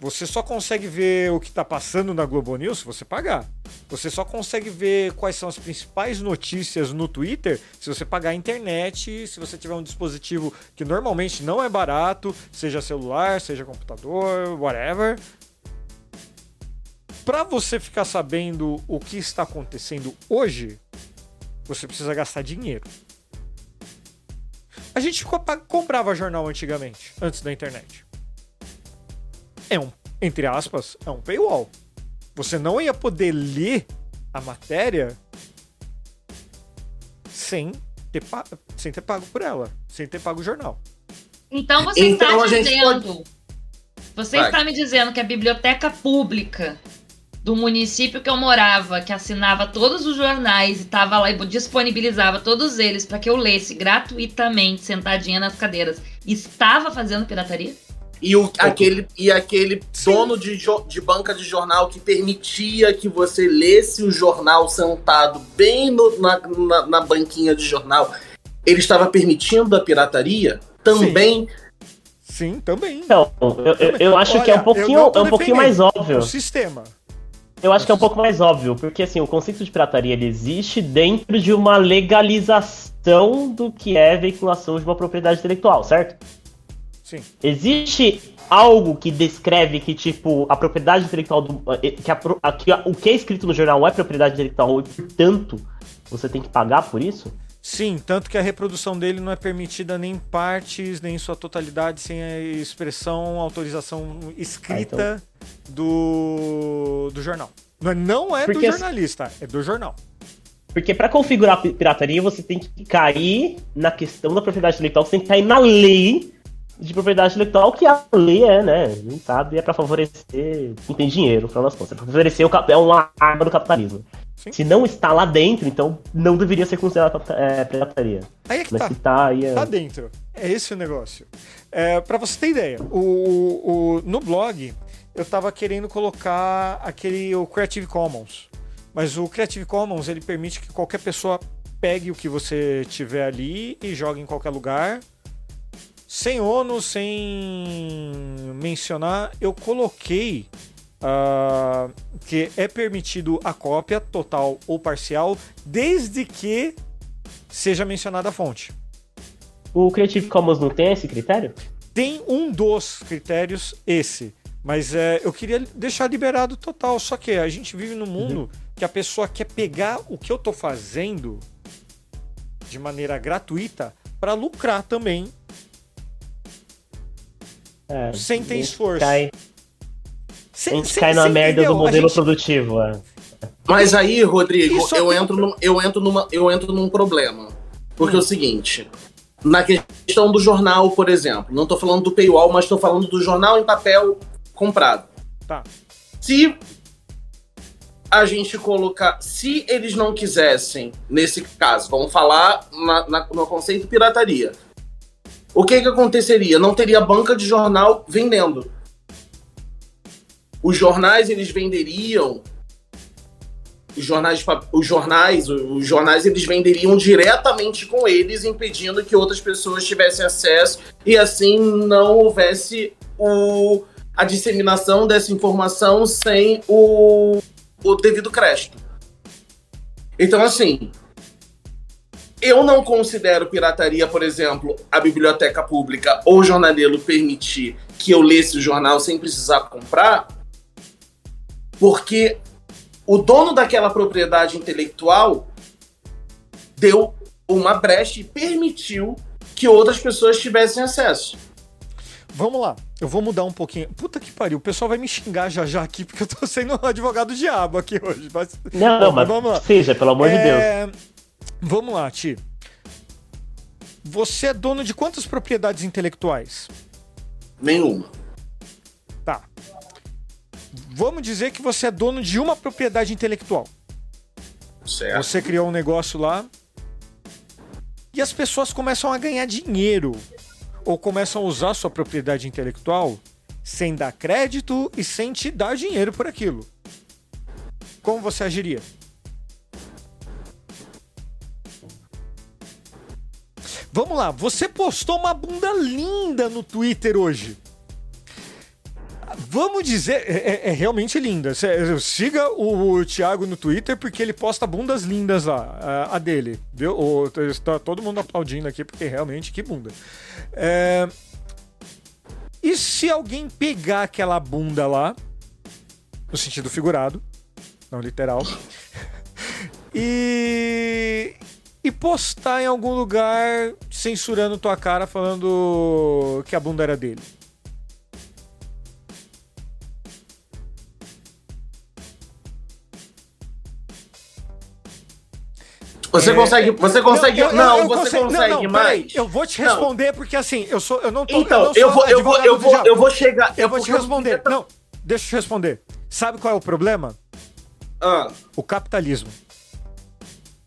Você só consegue ver o que está passando na Globo News se você pagar. Você só consegue ver quais são as principais notícias no Twitter se você pagar a internet, se você tiver um dispositivo que normalmente não é barato, seja celular, seja computador, whatever. Para você ficar sabendo o que está acontecendo hoje, você precisa gastar dinheiro. A gente comprava jornal antigamente, antes da internet é um, entre aspas, é um paywall. Você não ia poder ler a matéria sem ter, sem ter pago por ela, sem ter pago o jornal. Então você então, está dizendo. Pode... Você Vai. está me dizendo que a biblioteca pública do município que eu morava, que assinava todos os jornais e estava lá e disponibilizava todos eles para que eu lesse gratuitamente, sentadinha nas cadeiras, estava fazendo pirataria? E, o, aquele, e aquele dono de, de banca de jornal que permitia que você lesse o jornal sentado bem no, na, na, na, banquinha de jornal, ele estava permitindo a pirataria também. Sim, Sim também. Então, eu, eu, eu acho Olha, que é um pouquinho, é um pouquinho mais óbvio. O sistema. Eu acho que é um pouco mais óbvio, porque assim, o conceito de pirataria ele existe dentro de uma legalização do que é veiculação de uma propriedade intelectual, certo? Sim. Existe algo que descreve que, tipo, a propriedade intelectual do. Eh, que, a, a, que a, o que é escrito no jornal é propriedade intelectual e, portanto, você tem que pagar por isso? Sim, tanto que a reprodução dele não é permitida nem em partes, nem em sua totalidade, sem a expressão, autorização escrita ah, então... do, do jornal. Não é, não é Porque do jornalista, é do jornal. Porque para configurar a pirataria, você tem que cair na questão da propriedade intelectual, você tem que cair na lei de propriedade intelectual que a lei é, né? Não sabe, é para favorecer quem tem dinheiro, para nós contas. É pra favorecer o é uma arma do capitalismo. Sim. Se não está lá dentro, então não deveria ser considerado é, pirataria. Aí é que Mas tá. tá, aí é... tá dentro. É esse o negócio. É, para você ter ideia, o, o, no blog eu tava querendo colocar aquele o Creative Commons. Mas o Creative Commons ele permite que qualquer pessoa pegue o que você tiver ali e jogue em qualquer lugar sem ônus, sem mencionar, eu coloquei uh, que é permitido a cópia total ou parcial, desde que seja mencionada a fonte. O Creative Commons não tem esse critério? Tem um dos critérios, esse. Mas é, eu queria deixar liberado total. Só que a gente vive num mundo uhum. que a pessoa quer pegar o que eu tô fazendo de maneira gratuita para lucrar também é, sem ter esforço. Cai, sem, a gente sem, cai na merda entendeu? do modelo gente... produtivo. É. Mas aí, Rodrigo, eu entro, num, eu, entro numa, eu entro num problema. Porque hum. é o seguinte, na questão do jornal, por exemplo, não estou falando do paywall, mas estou falando do jornal em papel comprado. Tá. Se a gente colocar. Se eles não quisessem, nesse caso, vamos falar na, na, no conceito pirataria o que, que aconteceria? Não teria banca de jornal vendendo. Os jornais eles venderiam os jornais, os jornais, os jornais eles venderiam diretamente com eles, impedindo que outras pessoas tivessem acesso e assim não houvesse o, a disseminação dessa informação sem o, o devido crédito. Então, assim, eu não considero pirataria, por exemplo, a biblioteca pública ou o jornaleiro permitir que eu lesse o jornal sem precisar comprar, porque o dono daquela propriedade intelectual deu uma brecha e permitiu que outras pessoas tivessem acesso. vamos lá. Eu vou mudar um pouquinho. Puta que pariu, o pessoal vai me xingar já já aqui, porque eu tô sendo um advogado diabo aqui hoje. Mas... Não, não, mas vamos lá. seja, pelo amor de Deus. Vamos lá, Ti. Você é dono de quantas propriedades intelectuais? Nenhuma. Tá. Vamos dizer que você é dono de uma propriedade intelectual. Certo. Você criou um negócio lá e as pessoas começam a ganhar dinheiro ou começam a usar sua propriedade intelectual sem dar crédito e sem te dar dinheiro por aquilo. Como você agiria? Vamos lá, você postou uma bunda linda no Twitter hoje. Vamos dizer, é, é- é realmente linda. Siga o, o Thiago no Twitter porque ele posta bundas lindas lá, a, a dele. Viu? O, tá todo mundo aplaudindo aqui porque realmente que bunda. É, E se alguém pegar aquela bunda lá, no sentido figurado, não literal, e e postar em algum lugar censurando tua cara falando que a bunda era dele? Você É, consegue. Você consegue. Eu- eu- não, eu você consigo- consegue não, não, mais. peraí, eu vou te Não. responder porque assim, eu sou, eu não tô. Então, não eu vou, eu vou, eu vou, eu vou chegar. Eu vou te responder. Não, deixa eu te responder. Sabe qual é o problema? Ah, O capitalismo.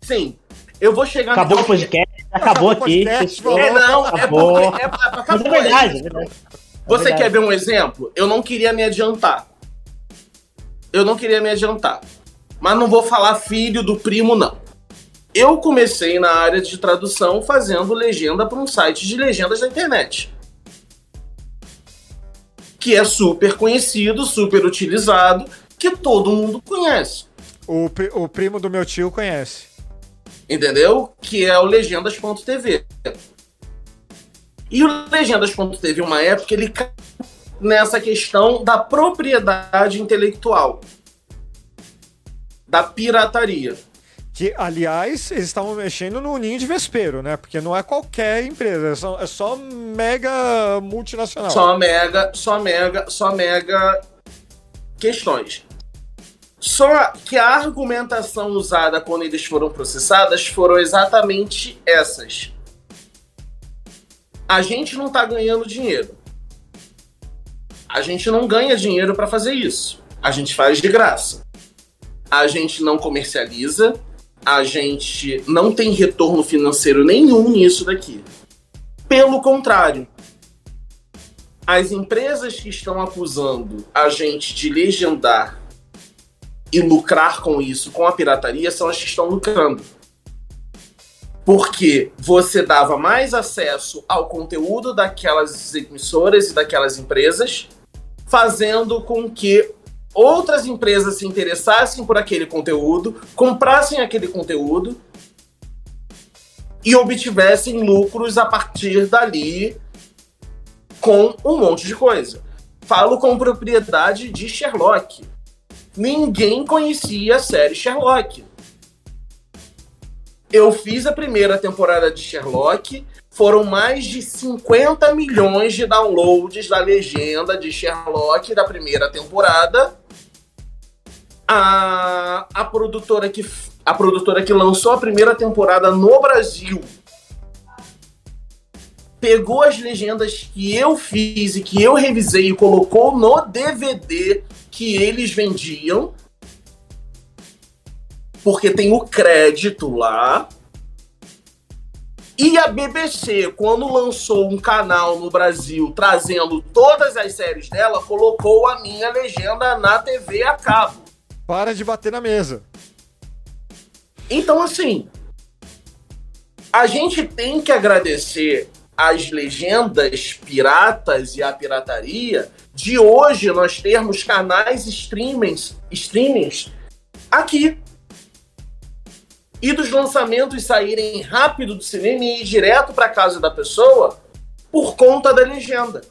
sim. Eu vou chegar Acabou o podcast, acabou Acabou aqui. podcast, É, não, é acabou. porque. É, é, Mas acabou, é verdade, é é verdade. Você verdade. quer ver um exemplo? Eu não queria me adiantar. Eu não queria me adiantar. Mas não vou falar filho do primo, não. Eu comecei na área de tradução fazendo legenda para um site de legendas da internet. Que é super conhecido, super utilizado, que todo mundo conhece. O, pri- o primo do meu tio conhece. Entendeu? Que é o legendas.tv. E o legendas.tv, uma época, ele cai nessa questão da propriedade intelectual, da pirataria. Que, aliás, eles estavam mexendo no ninho de vespeiro, né? Porque não é qualquer empresa, é só, é só mega multinacional. Só mega, só mega, só mega questões. Só que a argumentação usada quando eles foram processadas foram exatamente essas. A gente não tá ganhando dinheiro. A gente não ganha dinheiro para fazer isso. A gente faz de graça. A gente não comercializa. A gente não tem retorno financeiro nenhum nisso daqui. Pelo contrário, as empresas que estão acusando a gente de legendar e lucrar com isso, com a pirataria, são as que estão lucrando. Porque você dava mais acesso ao conteúdo daquelas emissoras e daquelas empresas, fazendo com que outras empresas se interessassem por aquele conteúdo, comprassem aquele conteúdo e obtivessem lucros a partir dali com um monte de coisa. Falo com propriedade de Sherlock. Ninguém conhecia a série Sherlock. Eu fiz a primeira temporada de Sherlock, foram mais de 50 milhões de downloads da legenda de Sherlock da primeira temporada. A, a, produtora que, a produtora que lançou a primeira temporada no Brasil pegou as legendas que eu fiz e que eu revisei e colocou no DVD que eles vendiam. Porque tem o crédito lá. E a BBC, quando lançou um canal no Brasil trazendo todas as séries dela, colocou a minha legenda na TV a cabo. Para de bater na mesa. Então, assim, a gente tem que agradecer as legendas piratas e a pirataria de hoje nós termos canais streamings, streamings aqui. E dos lançamentos saírem rápido do cinema e ir direto para casa da pessoa por conta da legenda.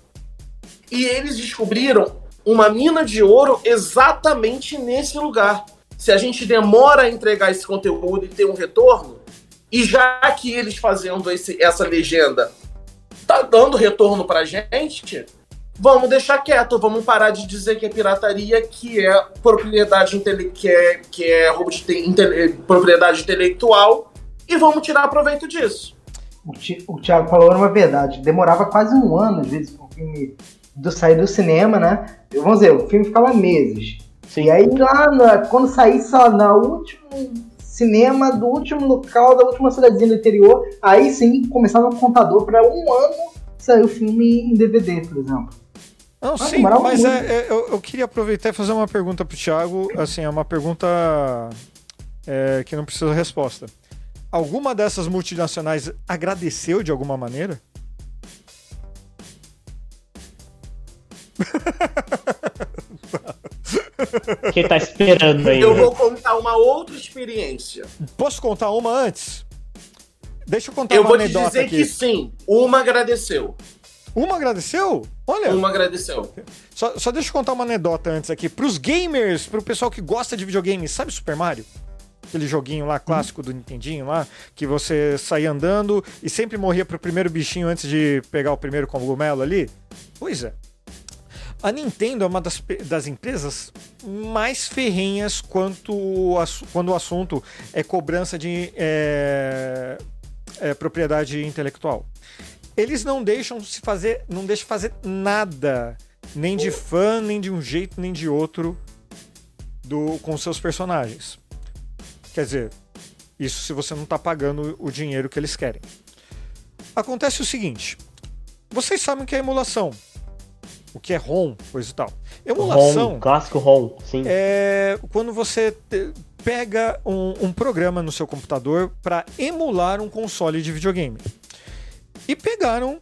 E eles descobriram uma mina de ouro exatamente nesse lugar. Se a gente demora a entregar esse conteúdo e ter um retorno, e já que eles fazendo esse, essa legenda tá dando retorno pra gente, vamos deixar quieto, vamos parar de dizer que é pirataria, que é propriedade, intele que é, que é roubo de inte propriedade intelectual e vamos tirar proveito disso. O, o Thiago falou uma verdade. Demorava quase um ano, às vezes, para o filme do, sair do cinema, né? Vamos dizer, o filme ficava meses. Sim. E aí lá, na, quando saísse só no último cinema do último local, da última cidadezinha do interior, aí sim começava o contador para um ano sair o filme em DVD, por exemplo. Não, sim, mas é, é, eu, eu, queria aproveitar e fazer uma pergunta pro Thiago. Assim, é uma pergunta é, que não precisa resposta. Alguma dessas multinacionais agradeceu de alguma maneira? Quem tá esperando aí? Eu vou contar uma outra experiência. Posso contar uma antes? Deixa eu contar eu uma anedota Eu vou te dizer aqui. que sim. Uma agradeceu. Uma agradeceu? Olha. Uma agradeceu. Só, só deixa eu contar uma anedota antes aqui. Pros gamers, pro pessoal que gosta de videogame, sabe Super Mario? Aquele joguinho lá clássico do Nintendinho lá, que você saía andando e sempre morria pro primeiro bichinho antes de pegar o primeiro cogumelo ali? Pois é. A Nintendo é uma das, das empresas mais ferrenhas quanto quando o assunto é cobrança de é, é, propriedade intelectual. Eles não deixam se fazer, não deixam fazer nada, nem de fã, nem de um jeito, nem de outro, do com seus personagens. Quer dizer, isso se você não está pagando o dinheiro que eles querem. Acontece o seguinte: vocês sabem que é emulação o que é ROM, coisa e tal. Emulação. ROM, clássico ROM, sim. É quando você pega um, um programa no seu computador para emular um console de videogame. E pegaram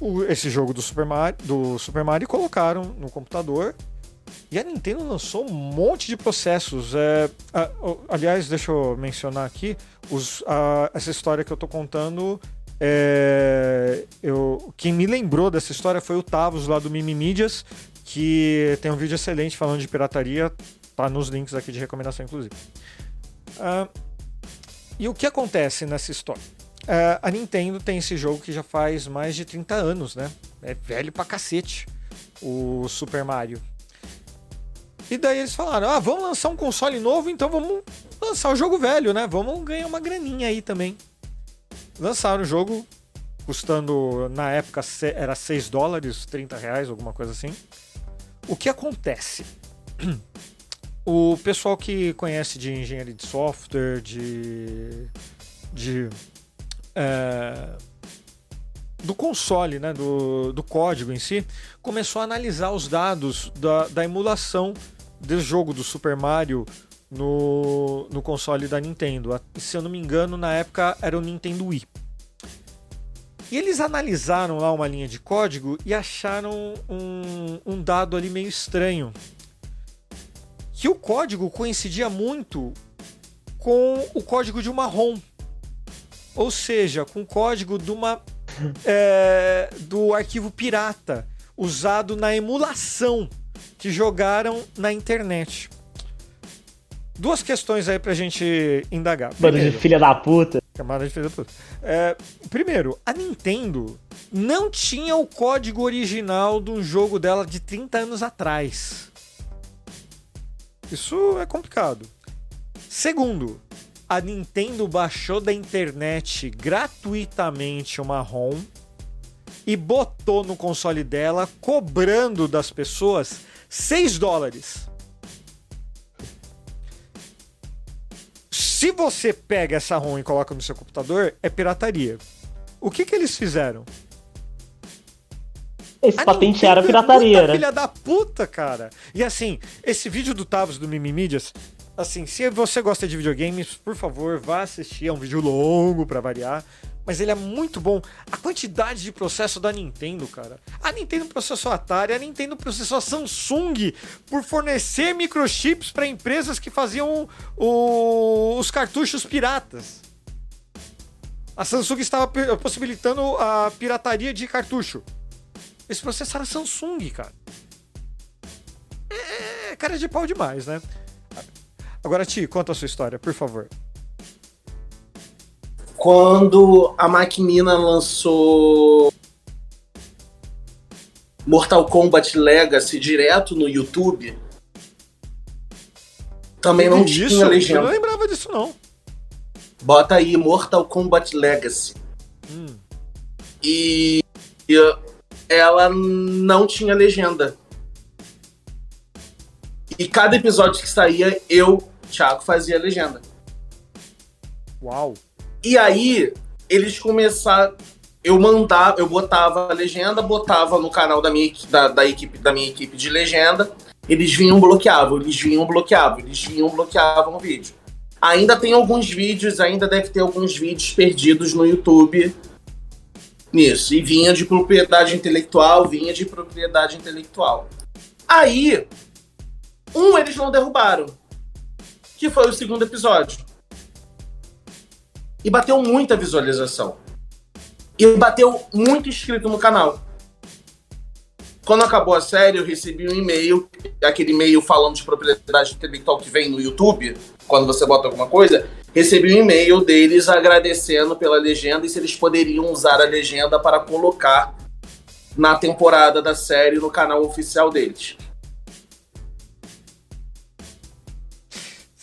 o, esse jogo do Super, Mario, do Super Mario e colocaram no computador. E a Nintendo lançou um monte de processos. É, aliás, deixa eu mencionar aqui: os, a, essa história que eu tô contando é, eu, quem me lembrou dessa história foi o Tavos lá do Mimimídias, que tem um vídeo excelente falando de pirataria, tá nos links aqui de recomendação, inclusive. Uh, e o que acontece nessa história? Uh, a Nintendo tem esse jogo que já faz mais de 30 anos, né? É velho pra cacete, o Super Mario. E daí eles falaram: ah, vamos lançar um console novo, então vamos lançar o jogo velho, né? Vamos ganhar uma graninha aí também lançaram o jogo, custando na época era 6 dólares, 30 reais, alguma coisa assim. O que acontece? O pessoal que conhece de engenharia de software, de. de. É, do console, né, do, do código em si, começou a analisar os dados da, da emulação do jogo do Super Mario no, no console da Nintendo. Se eu não me engano, na época era o Nintendo Wii. E eles analisaram lá uma linha de código e acharam um, um dado ali meio estranho. Que o código coincidia muito com o código de uma ROM. Ou seja, com código de uma, é, do arquivo pirata usado na emulação que jogaram na internet. Duas questões aí pra gente indagar. Bando de filha da puta. Camada de filha da puta. É, primeiro, a Nintendo não tinha o código original de um jogo dela de 30 anos atrás. Isso é complicado. Segundo, a Nintendo baixou da internet gratuitamente uma ROM e botou no console dela, cobrando das pessoas 6 dólares. Se você pega essa ROM e coloca no seu computador, é pirataria. O que que eles fizeram? Eles patentearam a é pirataria, é né? Filha da puta, cara. E assim, esse vídeo do Tavos do Mimimídias, assim, se você gosta de videogames, por favor, vá assistir. É um vídeo longo para variar mas ele é muito bom. A quantidade de processo da Nintendo, cara. A Nintendo processou a Atari, a Nintendo processou a Samsung por fornecer microchips para empresas que faziam o, os cartuchos piratas. A Samsung estava possibilitando a pirataria de cartucho. Eles processaram a Samsung, cara. É cara de pau demais, né? Agora, Ti, conta a sua história, por favor quando a Maquinina lançou Mortal Kombat Legacy direto no YouTube, também não tinha Eu legenda. não lembrava disso, não. Bota aí Mortal Kombat Legacy. Hum. E e ela não tinha legenda. E cada episódio que saía, eu, Thiago, fazia a legenda. Uau. E aí, eles começaram. Eu mandava, eu botava a legenda, botava no canal da minha, da, da equipe, da minha equipe de legenda. Eles vinham, bloqueavam, eles vinham, bloqueavam, eles vinham, bloqueavam o vídeo. Ainda tem alguns vídeos, ainda deve ter alguns vídeos perdidos no YouTube nisso. E vinha de propriedade intelectual, vinha de propriedade intelectual. Aí, um eles não derrubaram, que foi o segundo episódio e bateu muita visualização. E bateu muito inscrito no canal. Quando acabou a série, eu recebi um e-mail, aquele e-mail falando de propriedade intelectual que vem no YouTube, quando você bota alguma coisa, recebi um e-mail deles agradecendo pela legenda e se eles poderiam usar a legenda para colocar na temporada da série no canal oficial deles.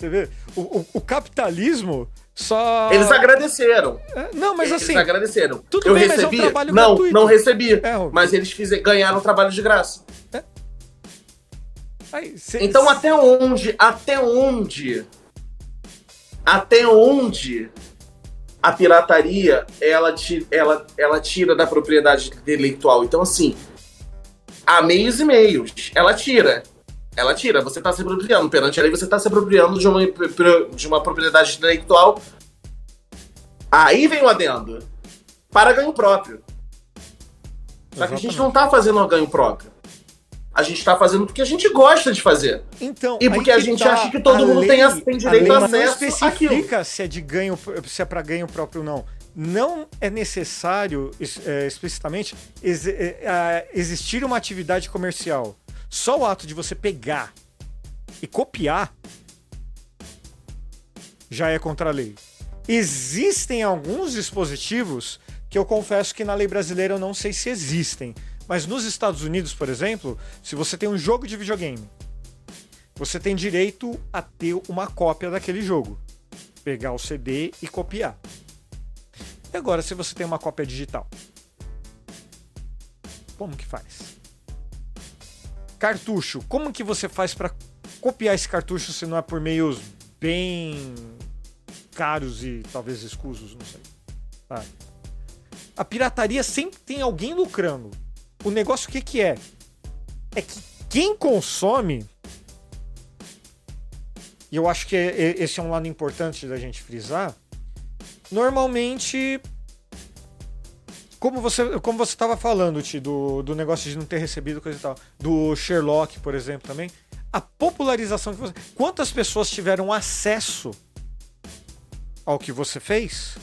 Você vê? O, o- o capitalismo só. Eles agradeceram. É, Não, mas eles assim. agradeceram. tudo eu bem, mas é um recebi? trabalho não, gratuito. não recebi. É, Mas eles fize- ganharam trabalho de graça. aí, cê- Então até onde, até onde, até onde a pirataria ela, ti- ela, ela tira da propriedade intelectual? Então assim, há meios e meios, ela tira. Ela tira, você está se apropriando. Perante a lei, você está se apropriando de uma, de uma propriedade intelectual. Aí vem o adendo. Para ganho próprio. Só que a gente não está fazendo um ganho próprio. A gente está fazendo porque a gente gosta de fazer. Então, E porque a gente tá, acha que todo mundo lei- tem tem direito a não acesso àquilo. especifica se é de ganho, se é para ganho próprio ou não. Não é necessário es- é, explicitamente ex- é, existir uma atividade comercial. Só o ato de você pegar e copiar já é contra a lei. Existem alguns dispositivos que eu confesso que na lei brasileira eu não sei se existem. Mas nos Estados Unidos, por exemplo, se você tem um jogo de videogame, você tem direito a ter uma cópia daquele jogo. Pegar o CD e copiar. E agora, se você tem uma cópia digital? Como que faz? Cartucho. Como que você faz para copiar esse cartucho se não é por meios bem caros e talvez escusos, não sei. Sabe? A pirataria sempre tem alguém lucrando. O negócio o que que é? É que quem consome e eu acho que é- é- esse é um lado importante da gente frisar. Normalmente, como você como você estava falando, Ti, do, do negócio de não ter recebido coisa e tal, do Sherlock, por exemplo, também, a popularização que você. Quantas pessoas tiveram acesso ao que você fez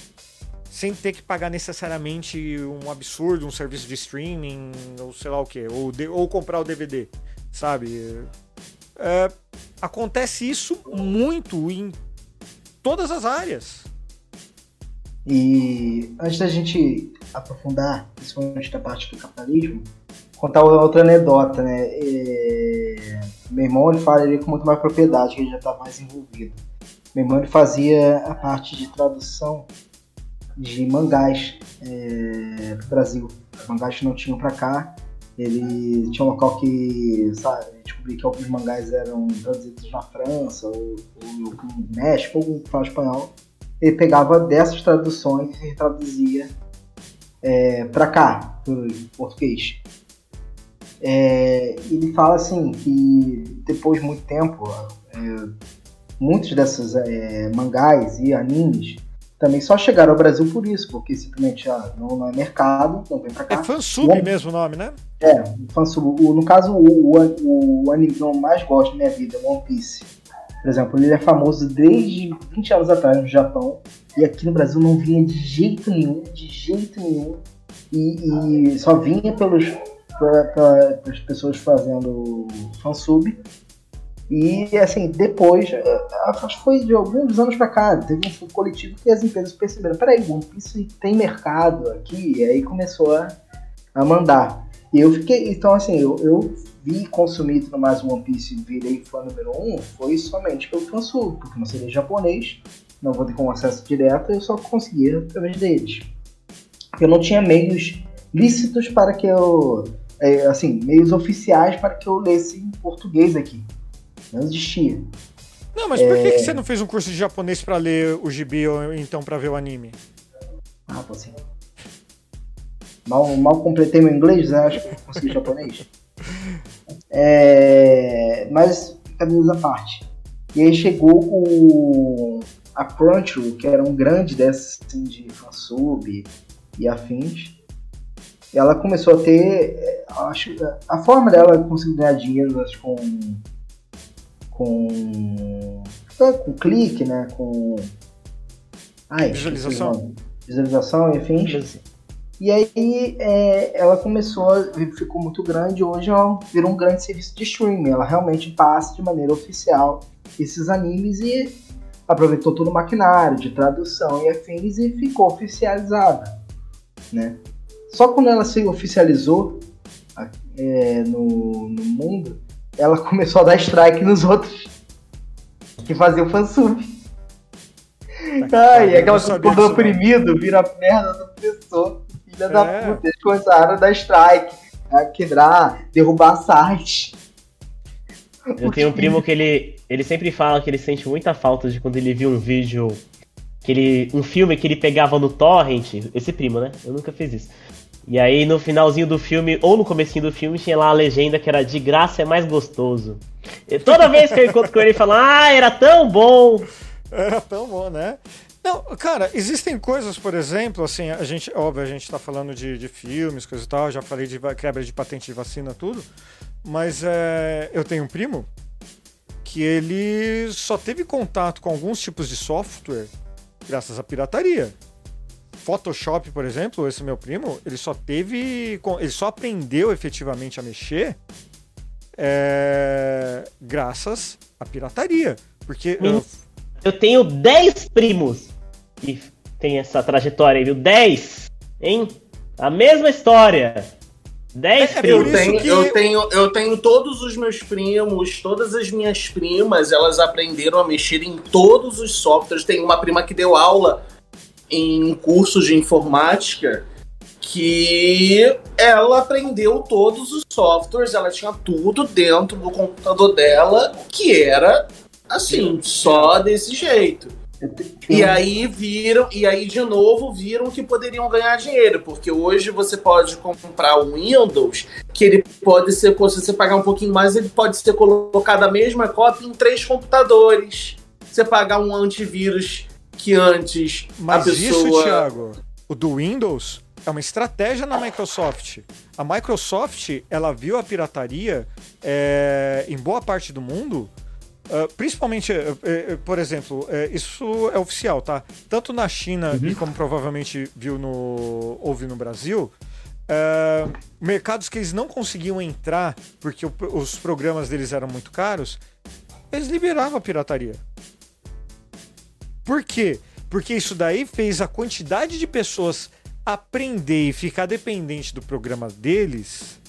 sem ter que pagar necessariamente um absurdo, um serviço de streaming, ou sei lá o que, ou, de- ou comprar o DVD, sabe? É, acontece isso muito em todas as áreas. E antes da gente aprofundar, principalmente da parte do capitalismo, contar outra anedota, né? É, Meu irmão ele fala ele com muito mais propriedade, que ele já está mais envolvido. Meu irmão ele fazia a parte de tradução de mangás é, pro Brasil. Os mangás não tinham para cá. Ele tinha um local que, sabe, descobri que alguns mangás eram traduzidos na França ou, ou no México, ou fala espanhol ele pegava dessas traduções e traduzia é, para cá, pro português. É, ele fala assim que depois de muito tempo, é, muitos desses é, mangás e animes também só chegaram ao Brasil por isso, porque simplesmente ah, não, não é mercado, não vem para cá. É fansub Bom. mesmo o nome, né? É, fansub. O, no caso, o, o, o anime que eu mais gosto na minha vida é One Piece. Por exemplo, ele é famoso desde 20 anos atrás no Japão. E aqui no Brasil não vinha de jeito nenhum, de jeito nenhum. E, e só vinha pelos, pela- pela- pelas pessoas fazendo fansub. E assim, depois, eh, acho que foi de alguns anos pra cá, teve um coletivo que as empresas perceberam, peraí, One Piece tem mercado aqui, e aí começou a, a mandar. E eu fiquei. Então, assim, eu, eu vi consumir tudo mais One Piece e virei fã número um foi somente pelo fansub, porque não seria japonês, não vou ter como acesso direto, eu só conseguia através deles. Eu não tinha meios lícitos para que eu. É, assim, meios oficiais para que eu lesse em português aqui. Não existia. Não, mas por que, que você não fez um curso de japonês pra ler o gibi ou então pra ver o anime? Ah, assim. Mal, mal completei meu inglês, né? Acho que eu consegui japonês. É, mas, caminhos à parte. E aí chegou o, a Crunchyroll, que era um grande dessas assim, de fansub e afins. E ela começou a ter. Acho, a forma dela conseguir ganhar dinheiro acho, com. com. é, com clique, né? Com. Ai, Visualização. Visualização e afins. E aí é, ela começou, a- ficou muito grande, hoje ela virou um grande serviço de streaming. Ela realmente passa de maneira oficial esses animes e aproveitou todo o maquinário de tradução e afins e ficou oficializada. Né? Só quando ela se oficializou a- é, no, no mundo, ela começou a dar strike nos outros que faziam fansub. Ai, Eu aquela coisa não. oprimido vira merda do pessoa. Filha da É. puta, eles começaram a dar strike, a quebrar, derrubar site. Eu tenho um primo que ele, ele sempre fala que ele sente muita falta de quando ele viu um vídeo, que ele, um filme que ele pegava no torrent, esse primo, né? Eu nunca fiz isso. E aí no finalzinho do filme, ou no comecinho do filme, tinha lá a legenda que era de graça é mais gostoso. E toda vez que eu encontro com ele, ele fala, ah, era tão bom! Era tão bom, né? Não, cara, existem coisas, por exemplo, assim, a gente, óbvio, a gente tá falando de, de filmes, coisa e tal, eu já falei de quebra de patente de vacina, tudo, mas é, eu tenho um primo que ele só teve contato com alguns tipos de software graças à pirataria. Photoshop, por exemplo, esse meu primo, ele só teve. Ele só aprendeu efetivamente a mexer é, graças à pirataria. Porque. Hum. uh, Eu tenho 10 primos que tem essa trajetória aí, viu? 10! Hein? A mesma história. 10 É, primos. Eu isso tenho, que- eu, tenho, eu tenho todos os meus primos, todas as minhas primas, elas aprenderam a mexer em todos os softwares. Tem uma prima que deu aula em cursos de informática que ela aprendeu todos os softwares, ela tinha tudo dentro do computador dela, que era assim, só desse jeito. E aí viram, e aí de novo viram que poderiam ganhar dinheiro, porque hoje você pode comprar um Windows que ele pode ser, se você pagar um pouquinho mais, ele pode ser colocado a mesma cópia em três computadores. Você pagar um antivírus que antes Mas a isso, pessoa Thiago, o do Windows é uma estratégia na Microsoft. A Microsoft, ela viu a pirataria é, em boa parte do mundo, ah, principalmente, eh, eh, por exemplo, eh, isso é oficial, tá? Tanto na China e como provavelmente viu no ouviu no Brasil, mercados que eles não conseguiam entrar porque o- os programas deles eram muito caros, eles liberavam a pirataria. Por quê? Porque isso daí fez a quantidade de pessoas aprender e ficar dependente do programa deles,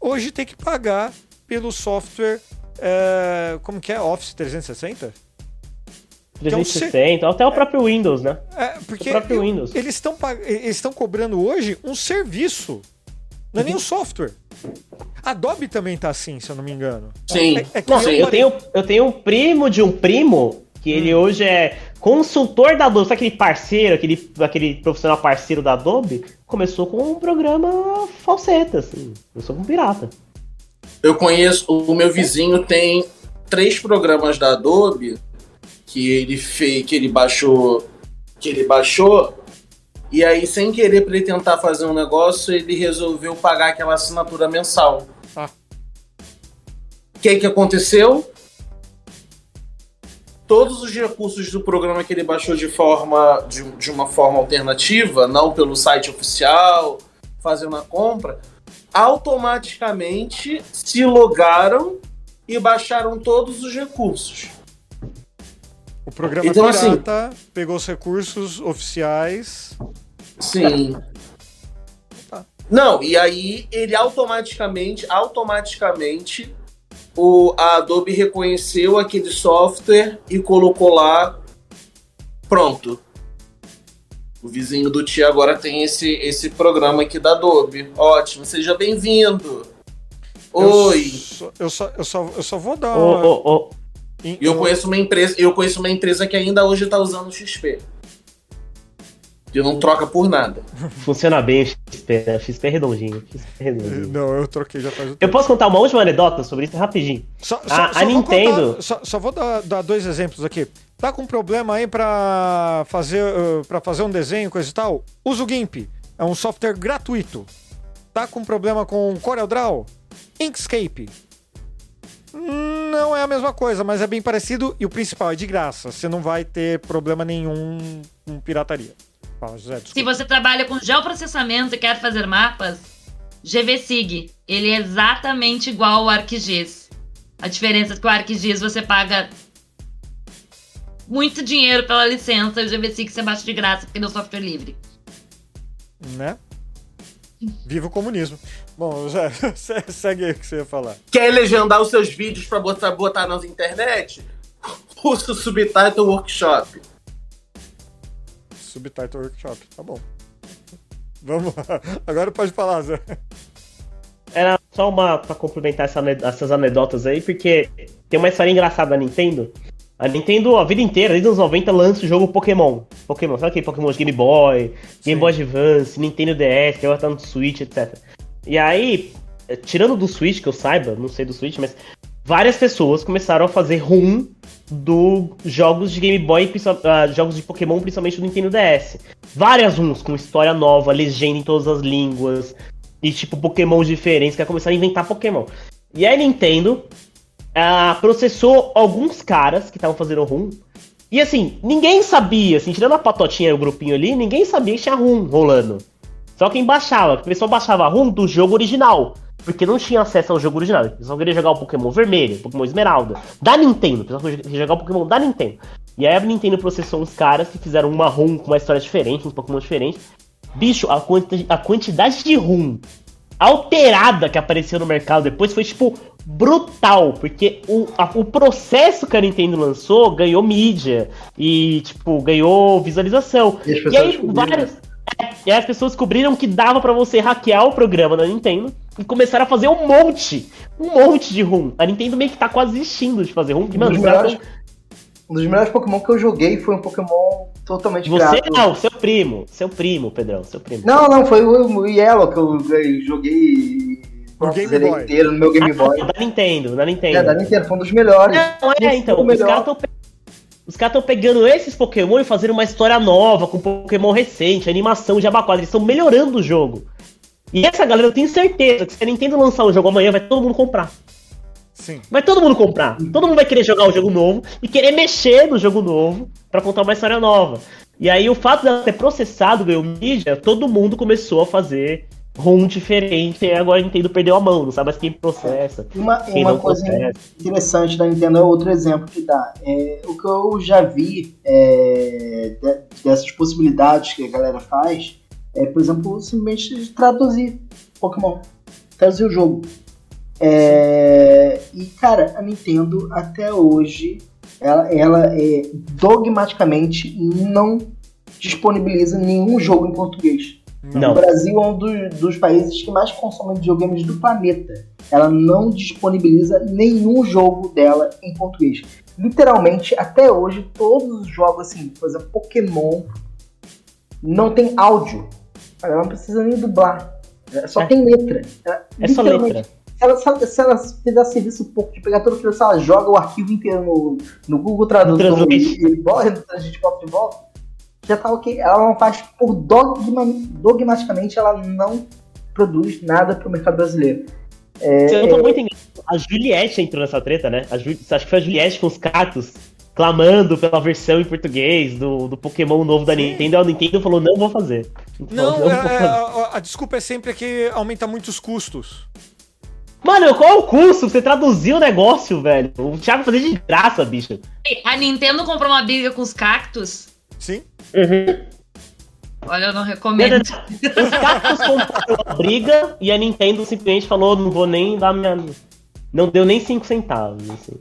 hoje ter que pagar pelo software. É, como que é? Office 360? 360, até o próprio Windows, né? É, porque O próprio eu- Windows. eles estão eles estão cobrando hoje um serviço, não é nem um software. Adobe também tá assim, se eu não me engano. Sim. É, é Não, Sim. eu tenho, eu tenho um primo de um primo que ele hoje é consultor da Adobe. Sabe aquele parceiro, aquele, aquele profissional parceiro da Adobe? Começou com um programa falseta, assim. Começou com pirata. Eu conheço, o meu vizinho tem três programas da Adobe que ele fez, que ele baixou, que ele baixou, e aí sem querer para ele tentar fazer um negócio, ele resolveu pagar aquela assinatura mensal. Ah. O que que aconteceu? Todos os recursos do programa que ele baixou de forma de, de uma forma alternativa, não pelo site oficial, fazendo a compra, automaticamente se logaram e baixaram todos os recursos. O programa Então, assim- pirata pegou os recursos oficiais. Sim. Não, e aí ele automaticamente, automaticamente, o, a Adobe reconheceu aquele software e colocou lá. Pronto. O vizinho do tio agora tem esse, esse programa aqui da Adobe. Ótimo, seja bem-vindo. Oi. Eu só, eu só, eu só, eu só vou dar. Uma- em- E eu conheço uma empresa, eu conheço uma empresa que ainda hoje tá usando o XP. Que não troca por nada. funciona bem o XP, né? O XP é redondinho. XP é redondinho. Não, eu troquei já faz um Eu tempo. posso contar uma última anedota sobre isso rapidinho? Só, só- a- só a Nintendo- contar- só, só vou dar, dar dois exemplos aqui. Tá com problema aí pra fazer, para fazer um desenho, coisa e tal? Usa o GIMP. É um software gratuito. Tá com problema com CorelDRAW? Inkscape. Não é a mesma coisa, mas é bem parecido e o principal é de graça. Você não vai ter problema nenhum com pirataria. Fala, José, Se você trabalha com geoprocessamento e quer fazer mapas, GVSig, ele é exatamente igual ao ArcGIS. A diferença é que o ArcGIS você paga muito dinheiro pela licença, e o GVSig você baixa de graça porque é um software livre. Né? Viva o comunismo. Bom, José, segue aí o que você ia falar. Quer legendar os seus vídeos pra botar, botar nas internet? Usa o Subtitle Workshop. Subtitle Workshop, tá bom. Vamos lá. Agora pode falar, Zé. Era só uma pra complementar essa essas anedotas aí, porque tem uma história engraçada da Nintendo. A Nintendo, a vida inteira, desde os 90, lança o jogo Pokémon. Pokémon, sabe aquele Pokémon de Game Boy, Game Sim. Boy Advance, Nintendo DS, que agora tá no Switch, etc. E aí, eh, tirando do Switch, que eu saiba, não sei do Switch, mas várias pessoas começaram a fazer ROM dos jogos de Game Boy, ah, jogos de Pokémon, principalmente do Nintendo DS. Várias ROMs com história nova, legenda em todas as línguas, e tipo Pokémon diferentes, que começaram a inventar Pokémon. E aí a Nintendo ah, processou alguns caras que estavam fazendo ROM. E assim, ninguém sabia, assim, tirando a patotinha e o grupinho ali, ninguém sabia que tinha ROM rolando. Só quem baixava, o pessoal baixava ROM do jogo original. Porque não tinha acesso ao jogo original. O pessoal queria jogar o Pokémon Vermelho, Pokémon Esmeralda. Da Nintendo. O pessoal queria jogar o Pokémon da Nintendo. E aí a Nintendo processou uns caras que fizeram uma ROM com uma história diferente, uns Pokémon diferentes. Bicho, a, quanti- a quantidade de ROM alterada que apareceu no mercado depois foi, tipo, brutal. Porque o, a- o processo que a Nintendo lançou ganhou mídia. E, tipo, ganhou visualização. E as E aí, é, E as pessoas descobriram que dava pra você hackear o programa da Nintendo e começaram a fazer um monte, um monte de ROM. A Nintendo meio que tá quase desistindo de fazer ROM. Um dos, melhores, um dos melhores Pokémon que eu joguei foi um Pokémon totalmente Você criado. não, seu primo. Seu primo, Pedrão, seu primo. Não, não, foi o Yellow que eu joguei No nossa, Game Boy. inteiro no meu Game Boy. Da Nintendo, da Nintendo. É, da Nintendo, foi um dos melhores. Não, é, então, os caras estão os caras estão pegando esses Pokémon e fazendo uma história nova, com Pokémon recente, animação de. Eles estão melhorando o jogo. E essa galera, eu tenho certeza que se a Nintendo lançar o jogo amanhã, vai todo mundo comprar. Sim. Vai todo mundo comprar. Todo mundo vai querer jogar o jogo novo e querer mexer no jogo novo pra contar uma história nova. E aí o fato dela ter processado, ganhou mídia, todo mundo começou a fazer ROM diferente e agora a Nintendo perdeu a mão, não sabe mais quem processa. Uma, Quem uma coisa processa. interessante da Nintendo é outro exemplo que dá. É, o que eu já vi é, de- dessas possibilidades que a galera faz é, por exemplo, simplesmente traduzir Pokémon. Traduzir o jogo. É, e, cara, a Nintendo até hoje ela, ela é, dogmaticamente não disponibiliza nenhum jogo em português. Não. O Brasil é um dos, dos países que mais consomem videogames do planeta. Ela não disponibiliza nenhum jogo dela em português. Literalmente, até hoje, todos os jogos, assim, por exemplo, Pokémon, não tem áudio. Ela não precisa nem dublar. Ela só É. tem letra. Ela, É só letra. Se ela, se- ela fizer serviço um pouco de pegar todo aquilo, se ela joga o arquivo inteiro no, no Google Tradutor e, Translate. e bota, a gente bota de volta, já tá ok. Ela não faz por dogma, dogmaticamente, ela não produz nada pro mercado brasileiro. É, Você não tô muito enganado. A Juliette entrou nessa treta, né? A Ju... Acho que foi a Juliette com os cactos clamando pela versão em português do, do Pokémon novo da Sim. Nintendo. A Nintendo falou: não vou fazer. Não, Falou, é- vou é- fazer. a, a desculpa é sempre que aumenta muito os custos. Mano, qual é o custo? Você traduzir o negócio, velho. O Thiago fazer de graça, bicho. A Nintendo comprou uma briga com os cactos. Sim? Uhum. Olha, eu não recomendo. Os cactos compraram a briga e a Nintendo simplesmente falou: não vou nem dar minha. Não deu nem 5 centavos. Assim.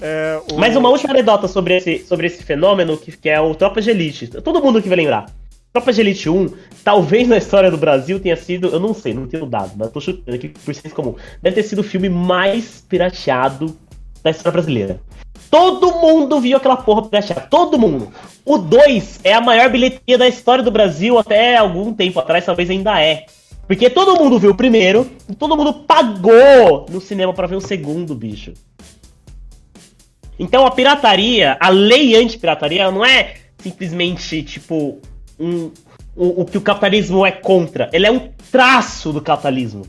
É, o- Mas uma última anedota sobre esse, sobre esse fenômeno, que, que é o Tropa de Elite. Todo mundo que vai lembrar. Tropa de Elite 1, talvez na história do Brasil tenha sido, eu não sei, não tenho dado, mas tô chutando aqui por senso comum. Deve ter sido o filme mais pirateado da história brasileira. Todo mundo viu aquela porra pirateada, todo mundo. O 2 é a maior bilheteria da história do Brasil até algum tempo atrás, talvez ainda é. Porque todo mundo viu o primeiro, e todo mundo pagou no cinema pra ver o segundo, bicho. Então a pirataria, a lei anti-pirataria, não é simplesmente tipo um, o, o que o capitalismo é contra. Ele é um traço do capitalismo.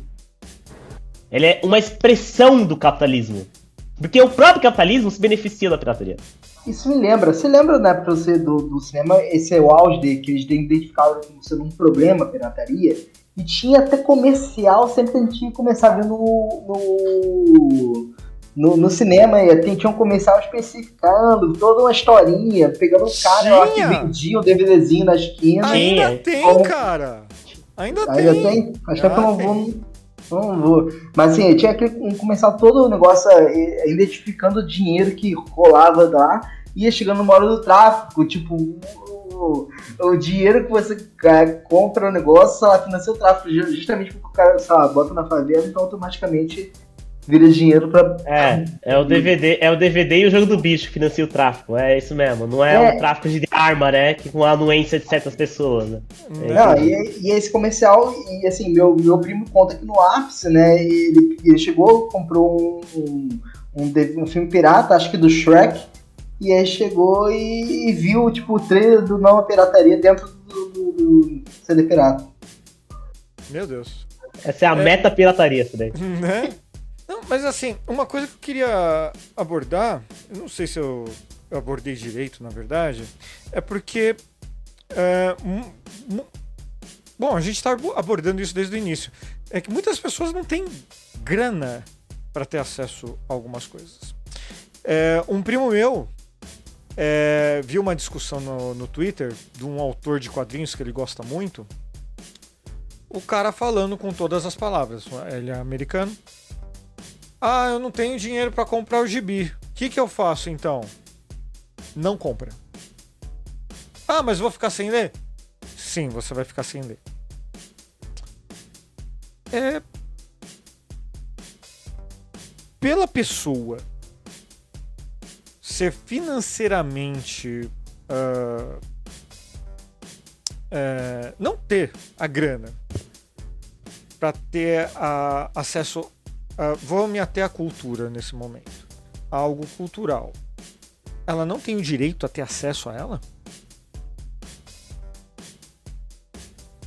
Ele é uma expressão do capitalismo. Porque o próprio capitalismo se beneficia da pirataria. Isso me lembra, você lembra na época você do, do cinema, esse é o auge de que eles identificavam como sendo um problema a pirataria, e tinha até comercial sempre que a gente ia começar a ver no, no, no, no cinema, e tem, tinha um comercial especificando toda uma historinha, pegando um cara lá que vendia um DVDzinho na esquina. Ainda tem, como- cara. Ainda Ainda tem. tem? Acho que é Ah, eu não vou. Não vou. Mas assim, tinha que um- começar todo o negócio eh, identificando o dinheiro que rolava lá, ia chegando numa hora do tráfico, tipo, o, o dinheiro que você eh, compra o negócio, sei lá, financia o tráfico, ju- justamente porque o cara, sei lá, bota na favela, então automaticamente vira dinheiro pra. É, é o DVD, é o DVD e o jogo do bicho que financia o tráfico. É isso mesmo. Não é, É. o tráfico de arma, né? Que com a anuência de certas pessoas, né? Não, e, e esse comercial, e assim, meu, meu primo conta que no ápice, né? Ele, ele chegou, comprou um, um, de- um filme pirata, acho que do Shrek, e aí chegou e, e viu, tipo, o trailer do Nova Pirataria dentro do, do- do CD pirata. Meu Deus. Essa é a meta pirataria, isso daí. Né? Não, mas assim, uma coisa que eu queria abordar, não sei se eu, abordei direito, na verdade, é porque. é, bom, a gente está abordando isso desde o início. É que muitas pessoas não têm grana para ter acesso a algumas coisas. É, um primo meu é, viu uma discussão no, no Twitter de um autor de quadrinhos que ele gosta muito. O cara falando com todas as palavras. Ele é americano. Ah, eu não tenho dinheiro para comprar o gibi. O que, que eu faço então? Não compra. Ah, mas vou ficar sem ler? Sim, você vai ficar sem ler. É. Pela pessoa ser financeiramente. é, não ter a grana para ter a- acesso ah, vou me até à cultura nesse momento. A algo cultural. Ela não tem o direito a ter acesso a ela?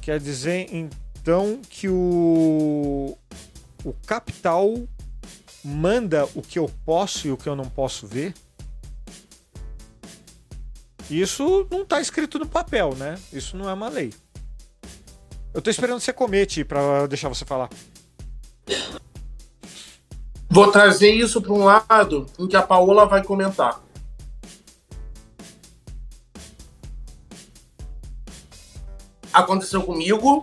Quer dizer, então, que o, o capital manda o que eu posso e o que eu não posso ver? Isso não está escrito no papel, né? Isso não é uma lei. Eu tô esperando você comer, pra deixar você falar. Vou trazer isso para um lado em que a Paola vai comentar. Aconteceu comigo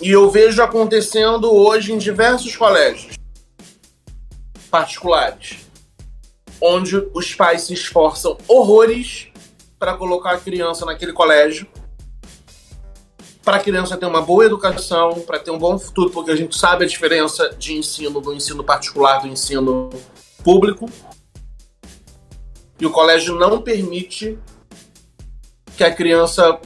e eu vejo acontecendo hoje em diversos colégios particulares, onde os pais se esforçam horrores para colocar a criança naquele colégio, para a criança ter uma boa educação, para ter um bom futuro, porque a gente sabe a diferença de ensino do ensino particular do ensino público. E o colégio não permite que a criança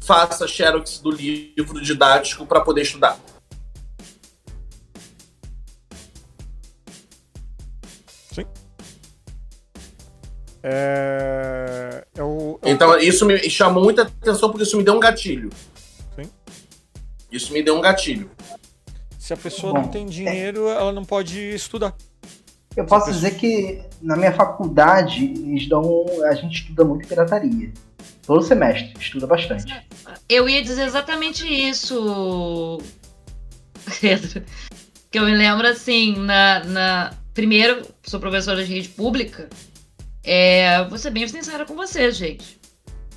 faça xerox do livro didático para poder estudar. É, é o, é o- Então isso me chamou muita atenção porque isso me deu um gatilho. Isso me deu um gatilho. se a pessoa Bom, não tem dinheiro, ela não pode estudar. Eu posso dizer que na minha faculdade eles dão. A gente estuda muito pirataria. Todo semestre, estuda bastante. Eu ia dizer exatamente isso, Pedro. Que eu me lembro assim, na, na... primeiro, sou professora de rede pública, é, vou ser bem sincera com vocês, gente.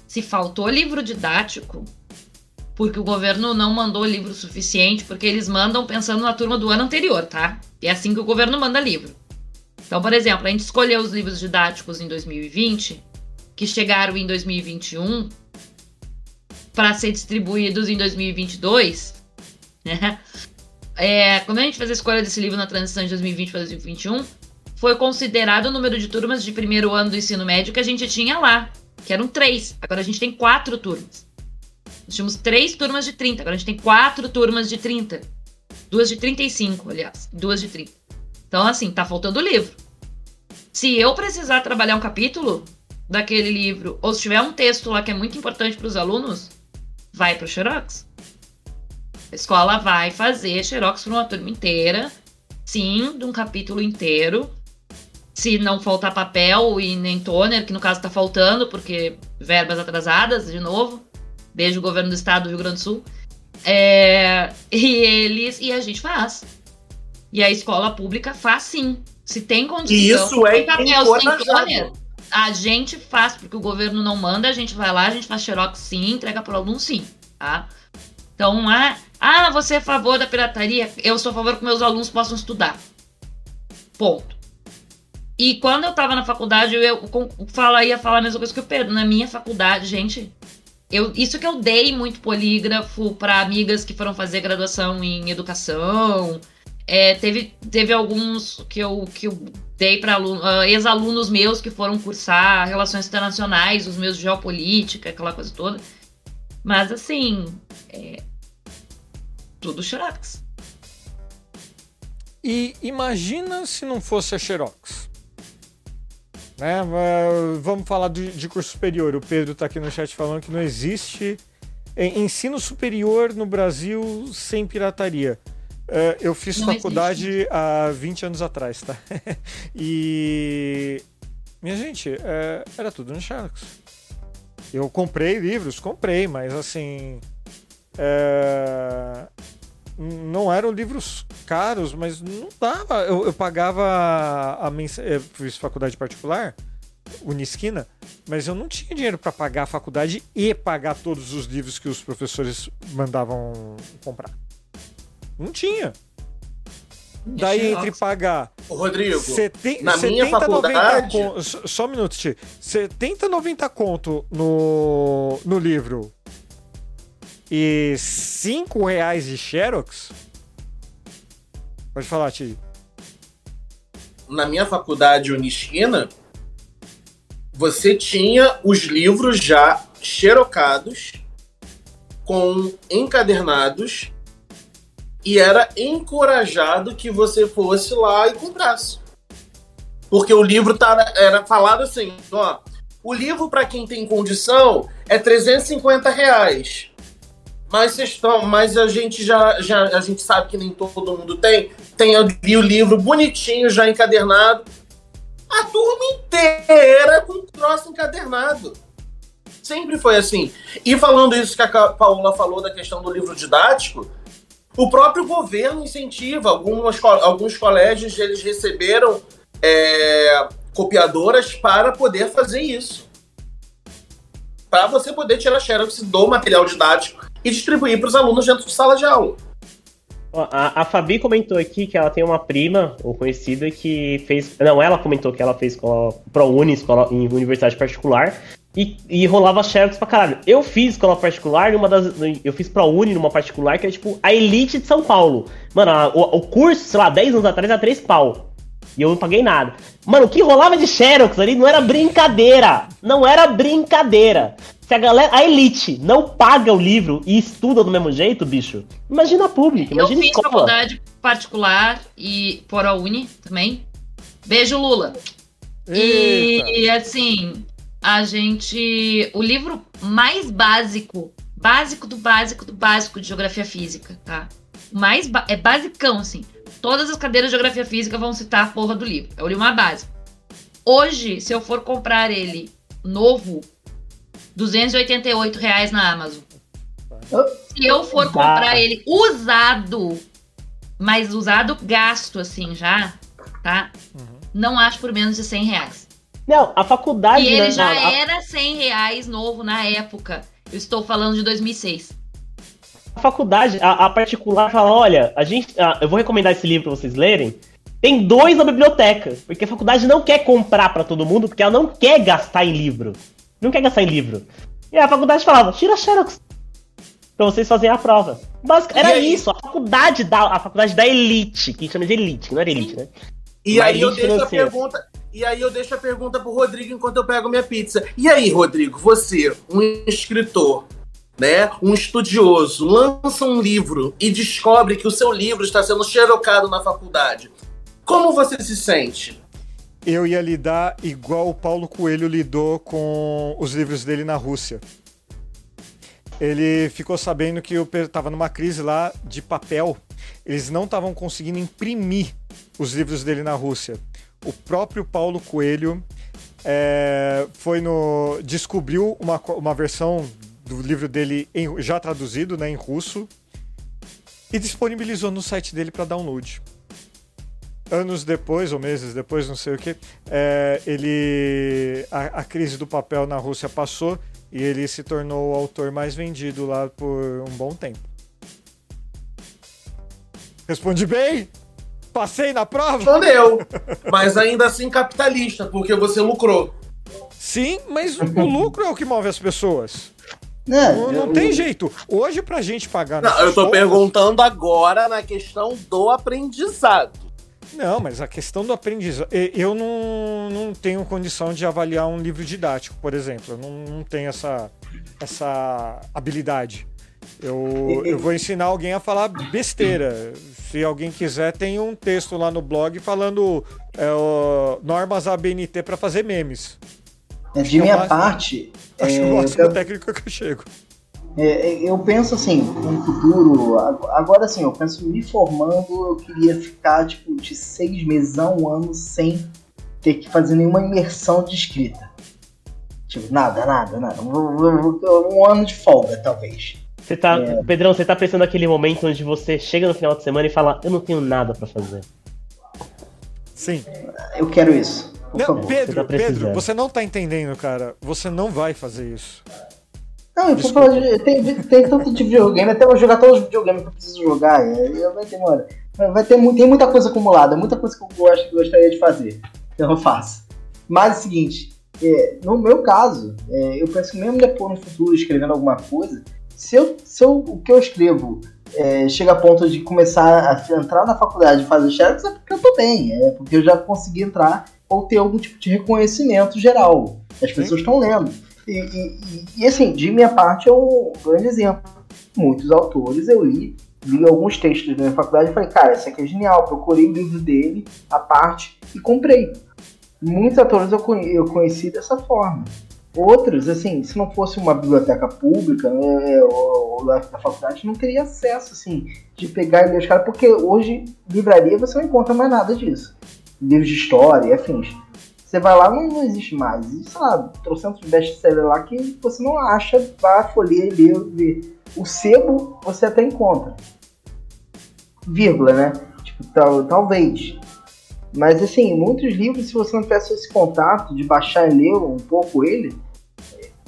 Se faltou livro didático, porque o governo não mandou livro suficiente, porque eles mandam pensando na turma do ano anterior, tá? É assim que o governo manda livro. Então, por exemplo, a gente escolheu os livros didáticos em 2020, que chegaram em 2021, para ser distribuídos em 2022, né? É, quando a gente fez a escolha desse livro na transição de 2020 para 2021, foi considerado o número de turmas de primeiro ano do ensino médio que a gente tinha lá, que eram três. Agora a gente tem quatro turmas. Nós tínhamos três turmas de 30, agora a gente tem quatro turmas de 30. Duas de 35, aliás. Duas de 30. Então, assim, tá faltando livro. Se eu precisar trabalhar um capítulo daquele livro, ou se tiver um texto lá que é muito importante para os alunos, vai para o Xerox. A escola vai fazer Xerox para uma turma inteira, sim, de um capítulo inteiro. Se não faltar papel e nem toner, que no caso está faltando, porque verbas atrasadas, de novo. Beijo governo do estado do Rio Grande do Sul. É, e eles e a gente faz. E a escola pública faz sim. Se tem condição, E isso é tem papel, a gente faz, porque o governo não manda, a gente vai lá, a gente faz xerox sim, entrega para o aluno sim, tá? Então, ah, ah, você é a favor da pirataria? Eu sou a favor que meus alunos possam estudar. Ponto. E quando eu tava na faculdade, eu, eu com- fala, ia falar a mesma coisa que o Pedro. Na minha faculdade, gente, eu, isso que eu dei muito polígrafo para amigas que foram fazer graduação em educação. É, teve, teve alguns que eu, que eu dei para ex-alunos meus que foram cursar relações internacionais, os meus de geopolítica, aquela coisa toda. Mas assim, é, tudo xerox. E imagina se não fosse a Xerox. Né? Vamos falar de, de curso superior. O Pedro está aqui no chat falando que não existe eh, ensino superior no Brasil sem pirataria. Eh, Eu fiz Não faculdade há 20 anos atrás, tá? E. Minha gente, eh, era tudo no Xerox. Eu comprei livros, comprei, mas assim. eh, não eram livros caros, mas não dava. Eu, eu pagava a mensa... Eu fiz faculdade particular, Unisquina, mas eu não tinha dinheiro para pagar a faculdade e pagar todos os livros que os professores mandavam comprar. Não tinha. Daí entre pagar Ô, Rodrigo, Seten- na minha 70, 90 faculdade- con- Só só um minuto, Ti. 70, 90 conto no, no livro e 5 reais de Xerox? Pode falar, Ti. na minha faculdade unisquina, você tinha os livros já xerocados, com encadernados, e era encorajado que você fosse lá e comprasse. Porque o livro tá, era falado assim, ó, o livro para quem tem condição é 350 reais. Mas, vocês estão, mas a gente já, já a gente sabe que nem todo mundo tem. Tem o livro bonitinho, já encadernado. A turma inteira com o troço encadernado. Sempre foi assim. E falando isso que a Paula falou da questão do livro didático, o próprio governo incentiva. Algumas, alguns colégios eles receberam é, copiadoras para poder fazer isso. Para você poder tirar xerox do material didático e distribuir para os alunos dentro de sala de aula. A, a Fabi comentou aqui que ela tem uma prima ou conhecida que fez. Não, ela comentou que ela fez ProUni, escola em universidade particular. E, e rolava xerox pra caralho. Eu fiz escola particular numa das. Eu fiz ProUni numa particular que é tipo a elite de São Paulo. Mano, a- o, o curso, sei lá, 10 anos atrás era 3 pau. E eu não paguei nada. Mano, o que rolava de xerox ali não era brincadeira. Não era brincadeira. Se a galera, a elite, não paga o livro e estuda do mesmo jeito, bicho, imagina a pública, Eu imagina a fiz escola. faculdade particular e por a Uni também. Beijo, Lula. Eita. E assim, a gente. O livro mais básico, básico do básico do básico de geografia física, tá? Mais ba- é basicão, assim. Todas as cadeiras de geografia física vão citar a porra do livro. É o livro mais básico. Hoje, se eu for comprar ele novo, 288 reais na Amazon. Se eu for comprar ele usado, mas usado gasto assim já, tá? Não acho por menos de 100 reais. Não, a faculdade. E ele né, já a- era 100 reais novo na época. Eu estou falando de 2006. a faculdade, a, a particular, fala: olha, a gente, a, eu vou recomendar esse livro pra vocês lerem. Tem dois na biblioteca, porque a faculdade não quer comprar para todo mundo, porque ela não quer gastar em livro. Não quer gastar em livro. E a faculdade falava: tira Xerox pra vocês fazerem a prova. Basic, era isso, a faculdade da a faculdade da elite, que chama de elite, que não era elite, né? E aí eu deixo a pergunta, e aí eu deixo a pergunta pro Rodrigo enquanto eu pego minha pizza. E aí, Rodrigo, você, um escritor, né, um estudioso, lança um livro e descobre que o seu livro está sendo xerocado na faculdade. Como você se sente? Eu ia lidar igual o Paulo Coelho lidou com os livros dele na Rússia. Ele ficou sabendo que estava numa crise lá de papel. Eles não estavam conseguindo imprimir os livros dele na Rússia o próprio Paulo Coelho é, foi no descobriu uma, uma versão do livro dele em, já traduzido né, em russo e disponibilizou no site dele para download. Anos depois, ou meses depois, não sei o que, é, ele a, a, crise do papel na Rússia passou e ele se tornou o autor mais vendido lá por um bom tempo. Responde bem? Passei na prova? Respondeu. mas ainda assim capitalista, porque você lucrou. Sim, mas o lucro é o que move as pessoas. É, não, não eu... tem jeito. Hoje, pra gente pagar. Não, eu tô perguntando agora na questão do aprendizado. Não, mas a questão do aprendizado. Eu não, não tenho condição de avaliar um livro didático, por exemplo. Eu não, não tenho essa, essa habilidade. Eu, eu vou ensinar alguém a falar besteira. Se alguém quiser, tem um texto lá no blog falando é, o, normas ABNT para fazer memes. É, de minha parte. Acho é, o máximo eu, técnico que eu chego. É, eu penso assim, no futuro, agora sim, eu penso me formando, eu queria ficar tipo de seis meses a um ano sem ter que fazer nenhuma imersão de escrita. Tipo, nada, nada, nada. Um, ano de folga, talvez. Você tá, é. Pedrão, você tá pensando naquele momento onde você chega no final de semana e fala, eu não tenho nada para fazer. Sim. Eu quero isso. Não, Pedro, você tá Pedro, você não tá entendendo, cara. Você não vai fazer isso. Não, eu falando de, tem, tem tanto de videogame, até eu jogar todos os videogames que eu preciso jogar. Vai demorar. Vai ter, tem muita coisa acumulada, muita coisa que eu gosto, gostaria de fazer. Então eu faço. Mas é o seguinte, é, no meu caso, é, eu penso que mesmo depois no futuro escrevendo alguma coisa, se, eu, se eu, o que eu escrevo é, chega a ponto de começar a entrar na faculdade e fazer xerox, é porque eu tô bem, é porque eu já consegui entrar ou ter algum tipo de reconhecimento geral. As pessoas estão lendo. E, e, e, assim, de minha parte é um grande exemplo. Muitos autores eu li, li alguns textos da minha faculdade e falei, cara, esse aqui é genial. Procurei o livro dele, a parte, e comprei. Muitos autores eu, eu conheci dessa forma. Outros, assim, se não fosse uma biblioteca pública né, ou, da, da faculdade, não teria acesso, assim, de pegar e ler os caras, porque hoje, livraria, você não encontra mais nada disso. Livros de história afins. Você vai lá, não, não existe mais. Existe, sei lá, trocentos best-seller lá que você não acha, vai folhear e ler, ver. O sebo você até encontra. Vírgula, né? Tipo, tal, talvez. Mas assim, muitos livros, se você não tivesse esse contato de baixar e ler um pouco ele,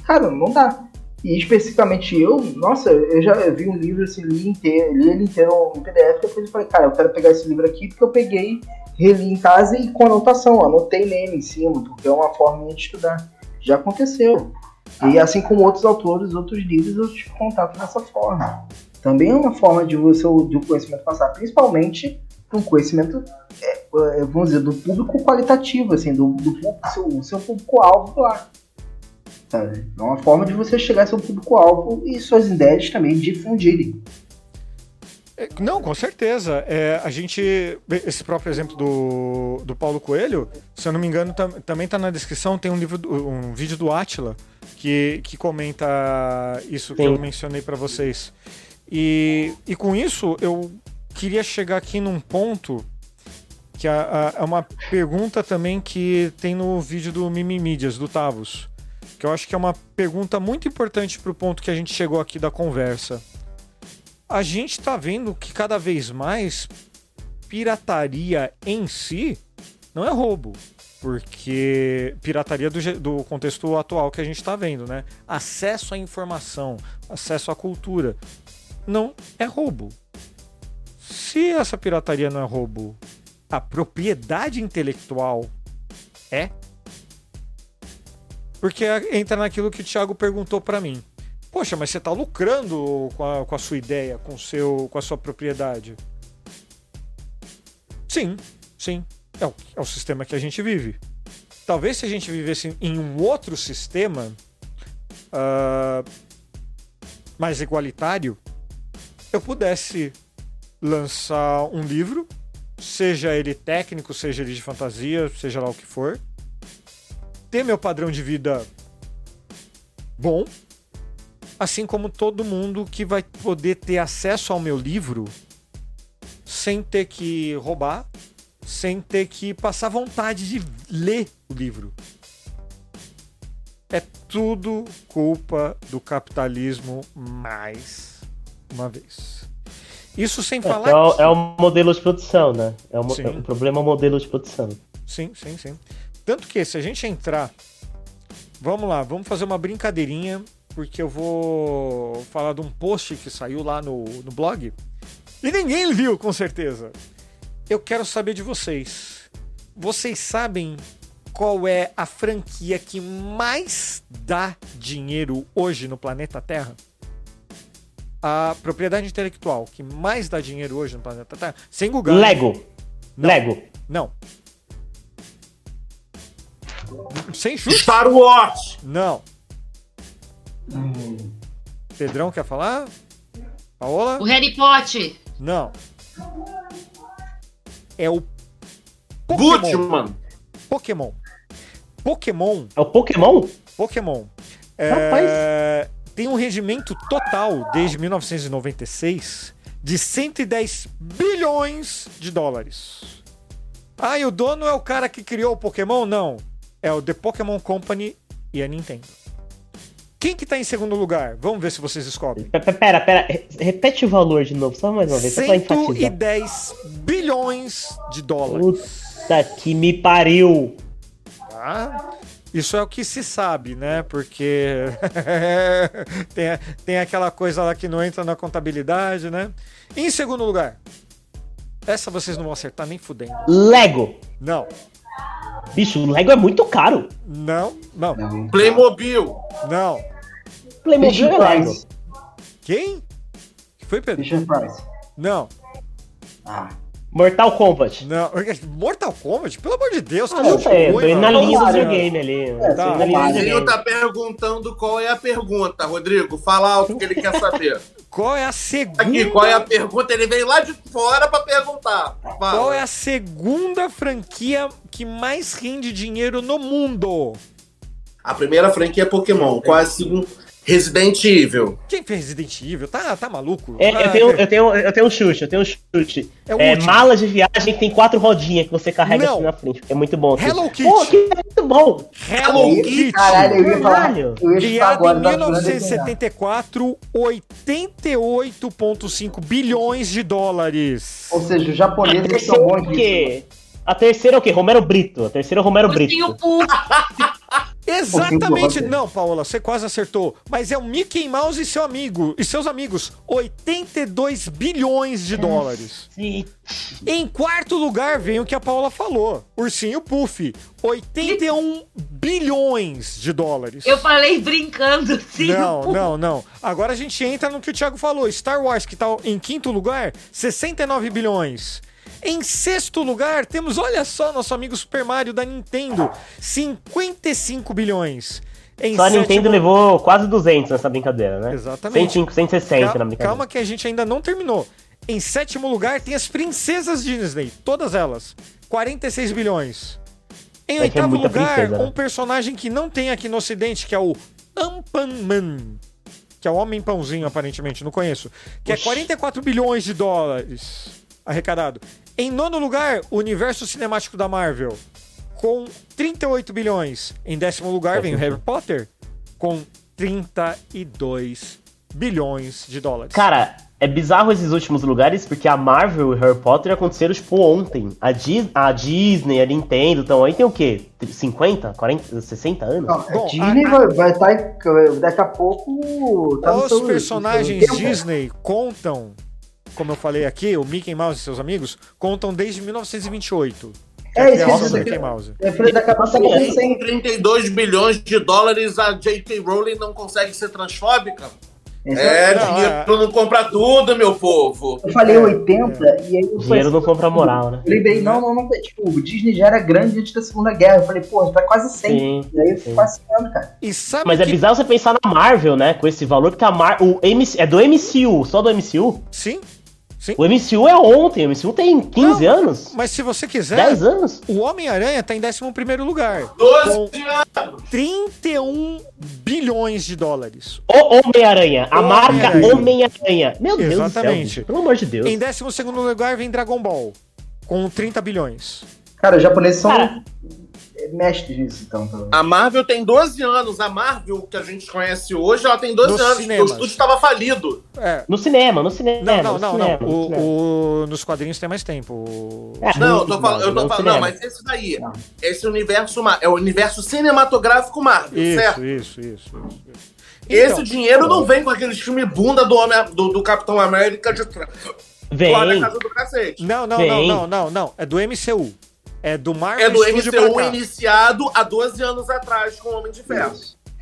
cara, não dá. E especificamente eu, nossa, eu já vi um livro assim, li inteiro, li ele inteiro em PDF, depois eu falei, cara, eu quero pegar esse livro aqui porque eu peguei, reli em casa e com anotação, anotei nele em cima, porque é uma forma de estudar. Já aconteceu. E assim como outros autores, outros livros, eu tive contato dessa forma. Também é uma forma de você de o conhecimento passar, principalmente um conhecimento, é, é, vamos dizer, do público qualitativo, assim, do, do seu, seu público-alvo lá. Sabe? É uma forma de você chegar ao seu público-alvo e suas ideias também difundirem. Não, com certeza. É, a gente. Esse próprio exemplo do, do Paulo Coelho, se eu não me engano, tam, também está na descrição, tem um livro, um vídeo do Atila que, que comenta isso Sim. que eu mencionei para vocês. E, e com isso eu queria chegar aqui num ponto que é, é uma pergunta também que tem no vídeo do Mimimídias, do Tavos. Que eu acho que é uma pergunta muito importante para o ponto que a gente chegou aqui da conversa. A gente está vendo que cada vez mais pirataria em si não é roubo. Porque pirataria do, do contexto atual que a gente está vendo, né? Acesso à informação, acesso à cultura não é roubo. Se essa pirataria não é roubo, a propriedade intelectual é? Porque entra naquilo que o Thiago perguntou para mim. Poxa, mas você está lucrando com a, com a sua ideia, com, seu, com a sua propriedade. Sim, sim. É o, é o sistema que a gente vive. Talvez se a gente vivesse em um outro sistema uh, mais igualitário, eu pudesse lançar um livro, seja ele técnico, seja ele de fantasia, seja lá o que for, ter meu padrão de vida bom, assim como todo mundo que vai poder ter acesso ao meu livro sem ter que roubar, sem ter que passar vontade de ler o livro. É tudo culpa do capitalismo mais uma vez. Isso sem falar. É, o, é o modelo de produção, né? É é o problema é o modelo de produção. Sim, sim, sim. Tanto que se a gente entrar. Vamos lá, vamos fazer uma brincadeirinha, porque eu vou falar de um post que saiu lá no, no blog. E ninguém viu, com certeza. Eu quero saber de vocês. Vocês sabem qual é a franquia que mais dá dinheiro hoje no planeta Terra? A propriedade intelectual que mais dá dinheiro hoje no planeta Terra? Sem Google. Lego. Não. Lego. Não. Sem chute. Star Wars. Não. Hum. Pedrão quer falar? Paola? O Harry Potter. Não. É o Pokémon. Butchman. Pokémon. Pokémon. É o Pokémon? Pokémon. É, tem um rendimento total desde 1996 de 110 bilhões de dólares. Ah, e o dono é o cara que criou o Pokémon? Não. É o The Pokémon Company e a Nintendo. Quem que tá em segundo lugar? Vamos ver se vocês descobrem. Pera, pera, pera. repete o valor de novo, só mais uma vez, só pra enfatizar. 110 bilhões de dólares. Puta que me pariu. Tá? Isso é o que se sabe, né? Porque tem, tem aquela coisa lá que não entra na contabilidade, né? Em segundo lugar, essa vocês não vão acertar nem fudendo. Lego. Não, Bicho, o Lego é muito caro. não, Não. Playmobil. não. Playmobil Fisher é Lego. Price. Quem? Que foi, Pedro? Fisher Price. Não, Ah. Mortal Kombat. não. Mortal Kombat? Pelo amor de Deus, Ah, tá não sei, eu tô hein, indo na linha do videogame ali. É, Tá. O Rodrigo tá perguntando qual é a pergunta, Rodrigo. Fala alto que ele quer saber. Qual é a segunda? Aqui, qual é a pergunta? Ele veio lá de fora pra perguntar. Fala. Qual é a segunda franquia que mais rende dinheiro no mundo? A primeira franquia é Pokémon. Qual é a segunda? Resident Evil. Quem fez Resident Evil? Tá, tá maluco? É, Ah, eu, tenho, eu, tenho, eu tenho um chute, eu tenho um chute. É É, mala de viagem que tem quatro rodinhas que você carrega Não. assim na frente. É muito bom. assim. Hello Kitty. Pô, que é muito bom. Hello Ih, Kitty. Caralho, eu ia falar. Eu ia em tava esperando ele ganhar. 1974, 88,5 bilhões de dólares. Ou seja, os japoneses são é bons disso. A terceira é o quê? Romero Brito. A terceira é o Romero Brito. Ursinho Poo. Exatamente. Não, Paola, você quase acertou. Mas é o Mickey Mouse e seu amigo e seus amigos. 82 bilhões de dólares. Sim. Em quarto lugar vem o que a Paola falou. Ursinho Puff. 81 bilhões de dólares. Eu falei brincando, sim. Não, não, não. Agora a gente entra no que o Thiago falou. Star Wars, que tá em quinto lugar, 69 bilhões. Em sexto lugar, temos, olha só, nosso amigo Super Mario da Nintendo, 55 bilhões. Em Só a Nintendo levou quase 200 nessa brincadeira, né? Exatamente. 105, 160 Cal- na brincadeira. Calma que a gente ainda não terminou. Em sétimo lugar tem as princesas Disney, todas elas. 46 bilhões. Em É é oitavo muita lugar, princesa, né? um personagem que não tem aqui no ocidente, que é o Ampan-Man. Que é o Homem Pãozinho, aparentemente, não conheço. Que é Oxi. 44 bilhões de dólares arrecadado. Em nono lugar, o universo cinemático da Marvel, com 38 bilhões. Em décimo lugar vem o Harry Potter, com 32 bilhões de dólares. Cara, é bizarro esses últimos lugares, porque a Marvel e Harry Potter aconteceram, tipo, ontem. A, Dis a Disney, a Nintendo, então aí tem o quê? 50, 40, 60 anos? Não, Bom, a Disney a- vai- estar daqui a pouco. Tá Os personagens. Disney contam, como eu falei aqui, o Mickey Mouse e seus amigos, contam desde 1928. que É, a isso do. Mickey Mouse. A tá Nossa, com 100. Com 32 bilhões de dólares, a J.K. Rowling não consegue ser transfóbica? É, Não, dinheiro não compra tudo, meu povo. Eu falei É, 80 e aí eu falei Dinheiro assim, não compra moral, né? Eu lembrei, não, não, não, tipo, o Disney já era grande antes da Segunda Guerra. Eu falei, pô, tá quase 100. Sim. E aí eu fui passeando, cara. E sabe Mas é que... bizarro você pensar na Marvel, né? Com esse valor, porque a Mar o MC é do MCU, só do MCU. Sim, sim. O MCU é ontem, o MCU tem 15 Não, anos? Mas se você quiser, 10 anos? o Homem-Aranha tá em 11º lugar. 12 Com anos. 31 bilhões de dólares. O Homem-Aranha, a marca Homem-Aranha. Meu Deus Exatamente. do céu, bicho, pelo amor de Deus. Em 12º lugar vem Dragon Ball, com 30 bilhões. Cara, os japoneses são Cara. Mestres nisso, então. menos. A Marvel tem 12 anos. A Marvel, que a gente conhece hoje, ela tem 12 Nos anos. cinemas. O estúdio estava falido. É. No cinema, no cinema. Não, não, no não, cinema, não. no O, cinema. o- nos quadrinhos tem mais tempo. O- É, Não, eu no- tô falando, eu tô no falando, não, mas esse daí, Não. esse universo é o universo cinematográfico Marvel, certo? Isso, isso, isso, isso. isso. Esse Então, dinheiro não vem com aqueles filme bunda do, homem, do, do Capitão América de trás. Vem. Lá na casa do cacete. Não, não, não, Vem. não, não, não. É do MCU. É do Marvel É do Studio MCU iniciado há 12 anos atrás com o Homem de Ferro.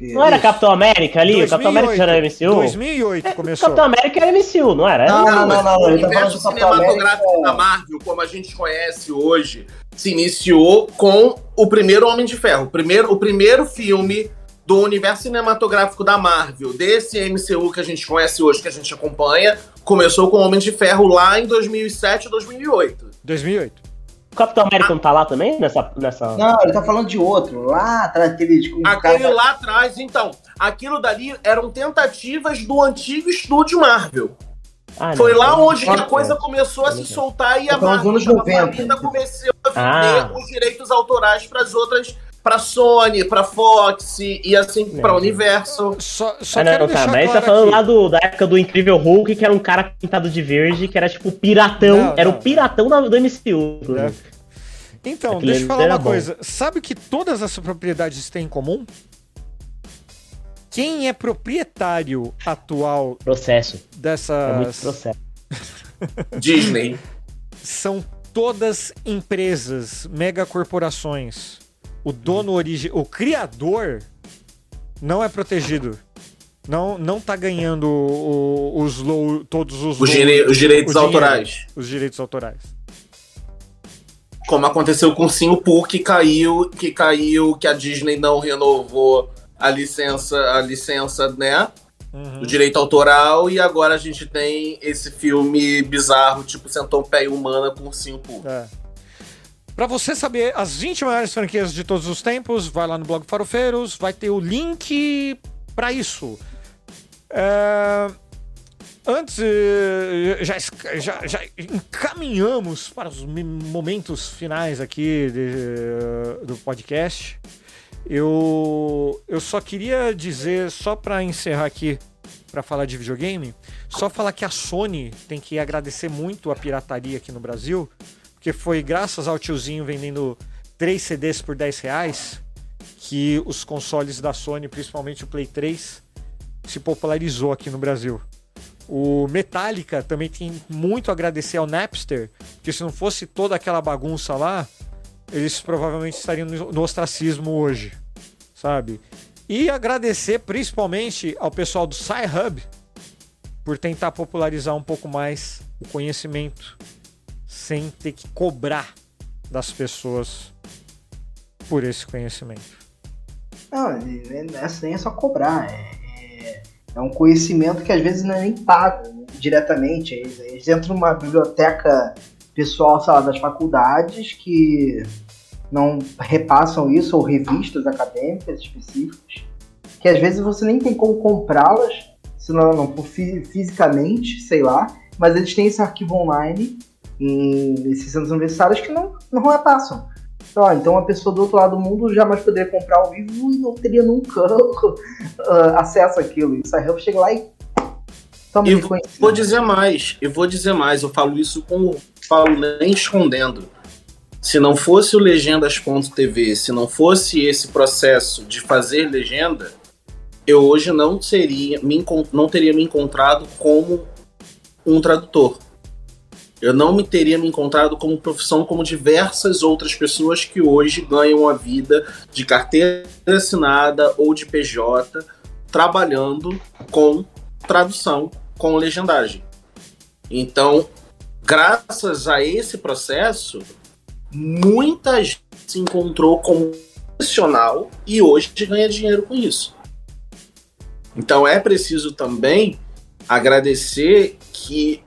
Isso. Não era Capitão América ali? O Capitão América já era MCU? 2008 É, começou. Capitão América era MCU, não era? Não, não, não, não, O tá falando universo de Capitão cinematográfico América. da Marvel, como a gente conhece hoje, se iniciou com o primeiro Homem de Ferro. O primeiro, o primeiro filme do universo cinematográfico da Marvel, desse MCU que a gente conhece hoje, que a gente acompanha, começou com o Homem de Ferro lá em 2007 2008. 2008. O Capitão América não tá lá também? Nessa. nessa... Não, ele tá falando de outro. Lá atrás, aquele. Tipo, um Aquele cara- lá atrás, então, aquilo dali eram tentativas do antigo estúdio Marvel. Ah, não. Foi lá onde que a É. coisa começou a se soltar e a falando Marvel dos estava anos 90, falida, então. começou a vender Ah. os direitos autorais para as outras, para Sony, para Fox e assim para Não. Universal. Só, só Ah, quero não, deixar tá, mas claro tá falando aqui. lá do, da época do Incrível Hulk, que era um cara pintado de verde, que era tipo piratão. Não, era não. o piratão da- do MCU. inclusive. Então, Aquele deixa eu falar uma bom. coisa. Sabe o que todas essas propriedades têm em comum? Quem é proprietário atual Processo. É muito dessas processo. Disney. são todas empresas, megacorporações. O dono origi... o criador não é protegido. Não, não tá ganhando o- os low, todos os, Os, dire- os direitos o dinheiro, autorais. Os direitos autorais. Como aconteceu com o Singapur, que caiu, que caiu, que a Disney não renovou a licença, a licença, né? Uhum. do direito autoral e agora a gente tem esse filme bizarro, tipo Centopeia Humana com Ursinho Poo. É. Pra você saber as 20 maiores franquias de todos os tempos, vai lá no blog Farofeiros, vai ter o link pra isso. É, Antes, eh, já, já, já encaminhamos para os momentos finais aqui de- do podcast. Eu, eu só queria dizer, só para encerrar aqui, para falar de videogame, só falar que a Sony tem que agradecer muito a pirataria aqui no Brasil, porque foi graças ao tiozinho vendendo 3 CDs por 10 reais que os consoles da Sony, principalmente o Play 3, se popularizou aqui no Brasil. O Metallica também tem muito a agradecer ao Napster, porque se não fosse toda aquela bagunça lá, eles provavelmente estariam no ostracismo hoje, sabe? E agradecer principalmente ao pessoal do Sci-Hub por tentar popularizar um pouco mais o conhecimento sem ter que cobrar das pessoas por esse conhecimento. Não, essa nem é só cobrar. É, é- é um conhecimento que às vezes não é nem pago diretamente. Eles, entram numa biblioteca pessoal, sei lá, das faculdades que não repassam isso, ou revistas acadêmicas específicas, que às vezes você nem tem como comprá-las, se não, não fisicamente, sei lá, mas eles têm esse arquivo online em esses centros universitários que não, não repassam. Então, então a pessoa do outro lado do mundo jamais poderia comprar ao vivo e não teria nunca ah, acesso àquilo. E o Sci-Hub chega lá e E reconhecido. vou dizer mais, eu vou dizer mais, eu falo isso com falo nem escondendo. Se não fosse o legendas.tv, se não fosse esse processo de fazer legenda, eu hoje não seria me não teria me encontrado como um tradutor. Eu não me teria me encontrado como profissão como diversas outras pessoas que hoje ganham a vida de carteira assinada ou de PJ trabalhando com tradução, com legendagem. Então, graças a esse processo, muita gente se encontrou como profissional e hoje ganha dinheiro com isso. Então é preciso também agradecer que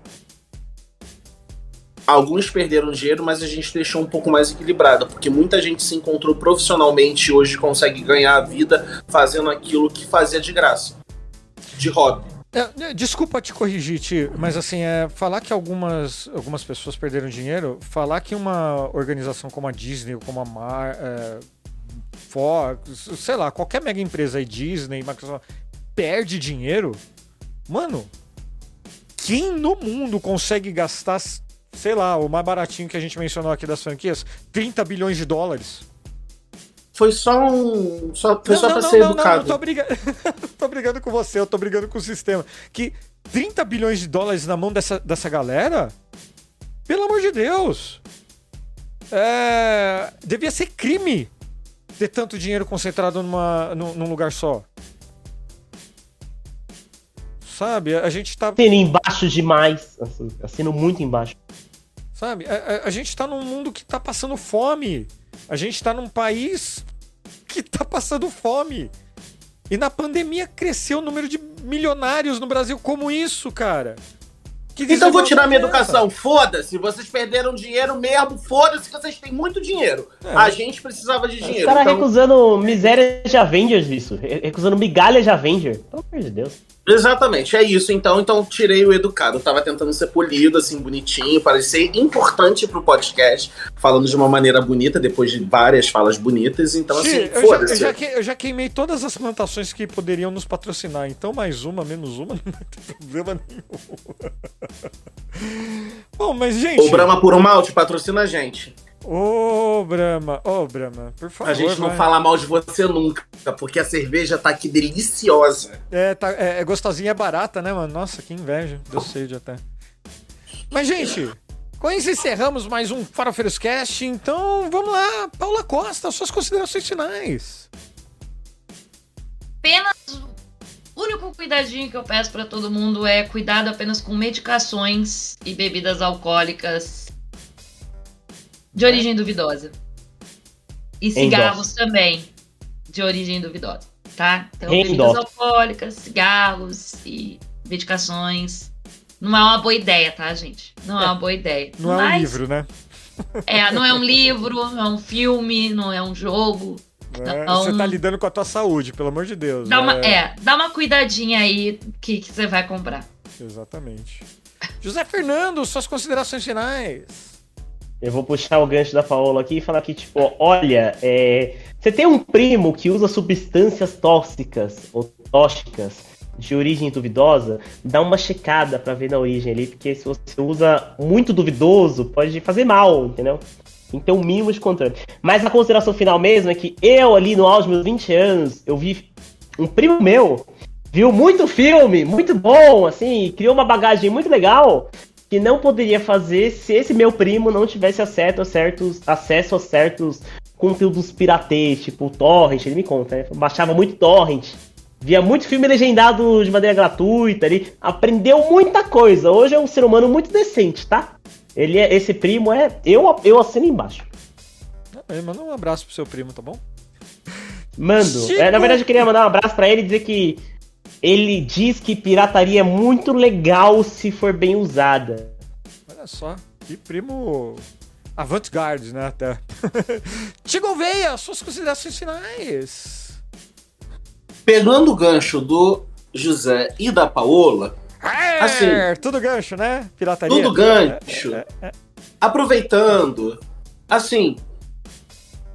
alguns perderam dinheiro, mas a gente deixou um pouco mais equilibrado, porque muita gente se encontrou profissionalmente e hoje consegue ganhar a vida fazendo aquilo que fazia de graça, de hobby. É, é, desculpa te corrigir, Ti, mas assim, é, falar que algumas, algumas pessoas perderam dinheiro, falar que uma organização como a Disney, ou como a Mar, é, Fox, sei lá, qualquer mega empresa aí, Disney, Microsoft, perde dinheiro, mano, quem no mundo consegue gastar, sei lá, o mais baratinho que a gente mencionou aqui das franquias, 30 bilhões de dólares? Foi só um. Só, foi só pra ser não, educado. Não, tô, briga... tô brigando com você, eu tô brigando com o sistema. Que 30 bilhões de dólares na mão dessa, dessa galera? Pelo amor de Deus! É... Devia ser crime ter tanto dinheiro concentrado numa, num, num lugar só. Sabe? A gente tá. Assino embaixo demais. Assim, assino muito embaixo. Sabe? A, a- a gente tá num mundo que tá passando fome. A gente tá num país que tá passando fome. E na pandemia cresceu o número de milionários no Brasil como isso, cara. Que Então vou tirar minha é educação. Foda-se, vocês perderam dinheiro mesmo. Foda-se que vocês têm muito dinheiro. É. A gente precisava de Os dinheiro. caras então- recusando miséria de Avengers, isso. Re- Recusando migalha de Avenger. Pelo amor de Deus. Exatamente, é isso. Então, então tirei o educado. Eu tava tentando ser polido, assim, bonitinho, parecer importante pro podcast, falando de uma maneira bonita, depois de várias falas bonitas. Então, Xi, assim, eu, eu, foda-se. já que- eu já queimei todas as plantações que poderiam nos patrocinar. Então, mais uma, menos uma, não vai ter problema nenhum. Bom, mas, gente. O Brahma Puro Malte patrocina a gente. Ô, Brahma. Ô, Brahma, por favor. A gente não vai. fala mal de você nunca, porque a cerveja tá aqui deliciosa. É, tá, é, é gostosinha, é barata, né, mano? Nossa, que inveja. Deu sede até. Mas, gente, com isso encerramos mais um Farofeiros Cast. Então, vamos lá. Paula Costa, suas considerações finais. Apenas o único cuidadinho que eu peço pra todo mundo é cuidado apenas com medicações e bebidas alcoólicas de origem duvidosa. E cigarros também de origem duvidosa, tá? Então, Endosso. bebidas alcoólicas, cigarros e medicações. Não é uma boa ideia, tá, gente? Não é uma boa ideia. Não é um Mas- livro, né? É, não é um livro, não é um filme, não é um jogo. É, Não. Você tá lidando com a tua saúde, pelo amor de Deus. Dá uma, é, dá uma cuidadinha aí que, que você vai comprar. Exatamente. José Fernando, suas considerações finais. Eu vou puxar o gancho da Paola aqui e falar que, tipo, olha, é, você tem um primo que usa substâncias tóxicas ou tóxicas de origem duvidosa, dá uma checada pra ver na origem ali, porque se você usa muito duvidoso, pode fazer mal, entendeu? Um mínimo de controle. Mas a consideração final mesmo é que eu, ali no auge dos meus 20 anos, eu vi um primo meu, viu muito filme, muito bom, assim, criou uma bagagem muito legal, que não poderia fazer se esse meu primo não tivesse acesso a certos, acesso a certos conteúdos piratês, tipo torrent, ele me conta, né? Baixava muito torrent, via muito filme legendado de maneira gratuita, ele aprendeu muita coisa. Hoje é um ser humano muito decente, tá? Ele é, esse primo é, eu, eu assino embaixo. Aí, Manda um abraço pro seu primo, tá bom? Mando. É, na verdade, eu queria mandar um abraço pra ele e dizer que ele diz que pirataria é muito legal se for bem usada. Olha só, que primo avant-garde, né? Até. Tigo Veia, suas considerações finais. Pegando o gancho do José e da Paola, É, Assim. tudo gancho, né? Pirataria. tudo gancho, É, é, é. aproveitando, assim,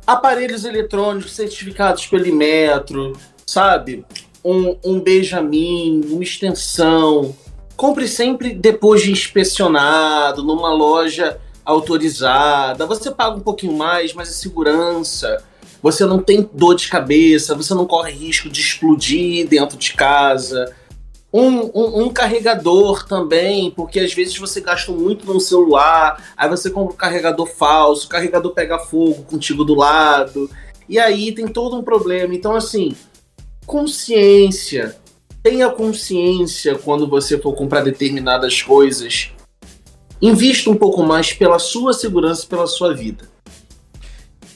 aparelhos eletrônicos certificados pelo Imetro, sabe? Um, um Benjamin, uma extensão, compre sempre depois de inspecionado, numa loja autorizada. Você paga um pouquinho mais, mas é segurança. Você não tem dor de cabeça, você não corre risco de explodir dentro de casa. Um, um, um, carregador também, porque às vezes você gasta muito no celular, aí você compra um carregador falso, o carregador pega fogo contigo do lado, e aí tem todo um problema. Então, assim, consciência. Tenha consciência quando você for comprar determinadas coisas. Invista um pouco mais pela sua segurança pela sua vida.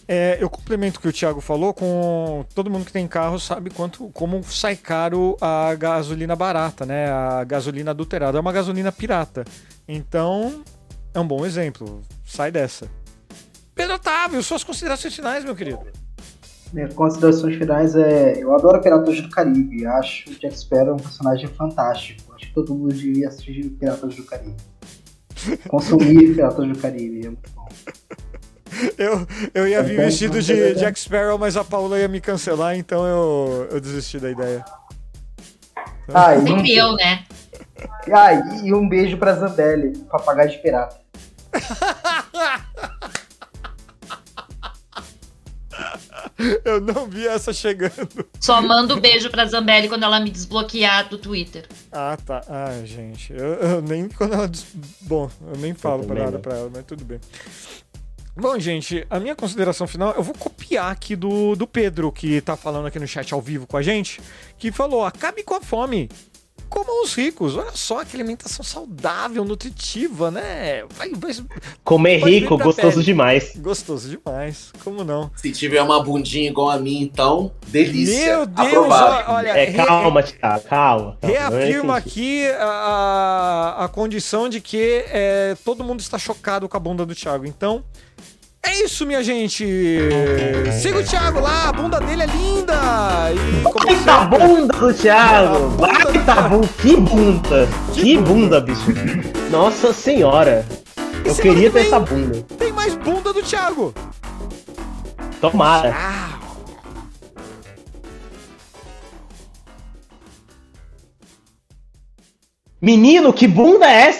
É, eu complemento o que o Thiago falou com todo mundo que tem carro sabe quanto como sai caro a gasolina barata, né? A gasolina adulterada é uma gasolina pirata. Então, é um bom exemplo. Sai dessa. Pedro Otávio, suas considerações finais, meu querido. Minhas considerações finais é. Eu adoro Piratas do Caribe. Acho que Jack Sparrow é um personagem fantástico. Acho que todo mundo devia assistir Piratas do Caribe. Consumir Piratas do Caribe é muito bom. Eu, eu ia vir vestido de Jack Sparrow, mas a Paula ia me cancelar, então eu, eu desisti da ideia. Ah, Sempre eu, né? Ah, e um beijo pra Zambelli, papagaio de pirata. Eu não vi essa chegando. Só mando um beijo pra Zambelli quando ela me desbloquear do Twitter. Ah, tá. Ah, gente. Eu, eu nem quando ela. Des... Bom, eu nem falo pra nada pra ela, mas tudo bem. Bom, gente, a minha consideração final, eu vou copiar aqui do, do Pedro, que tá falando aqui no chat ao vivo com a gente, que falou: acabe com a fome. Comam os ricos. Olha só que alimentação saudável, nutritiva, né? Vai, vai, Comer rico, gostoso pele. demais. Gostoso demais. Como não? Se tiver uma bundinha igual a mim, então, delícia. Meu Deus, aprovado. olha. É, calma, Thiago, calma. calma. Reafirma é aqui a, a condição de que é, todo mundo está chocado com a bunda do Thiago. Então, é isso, minha gente. Siga o Thiago lá, a bunda dele é linda. E como tá bunda do Thiago. Vai tá bom, que bunda. Que, que bunda, bicho. Nossa senhora. E Eu queria ter essa bunda. Tem mais bunda do Thiago. Tomara. Tchau. Menino, que bunda é essa?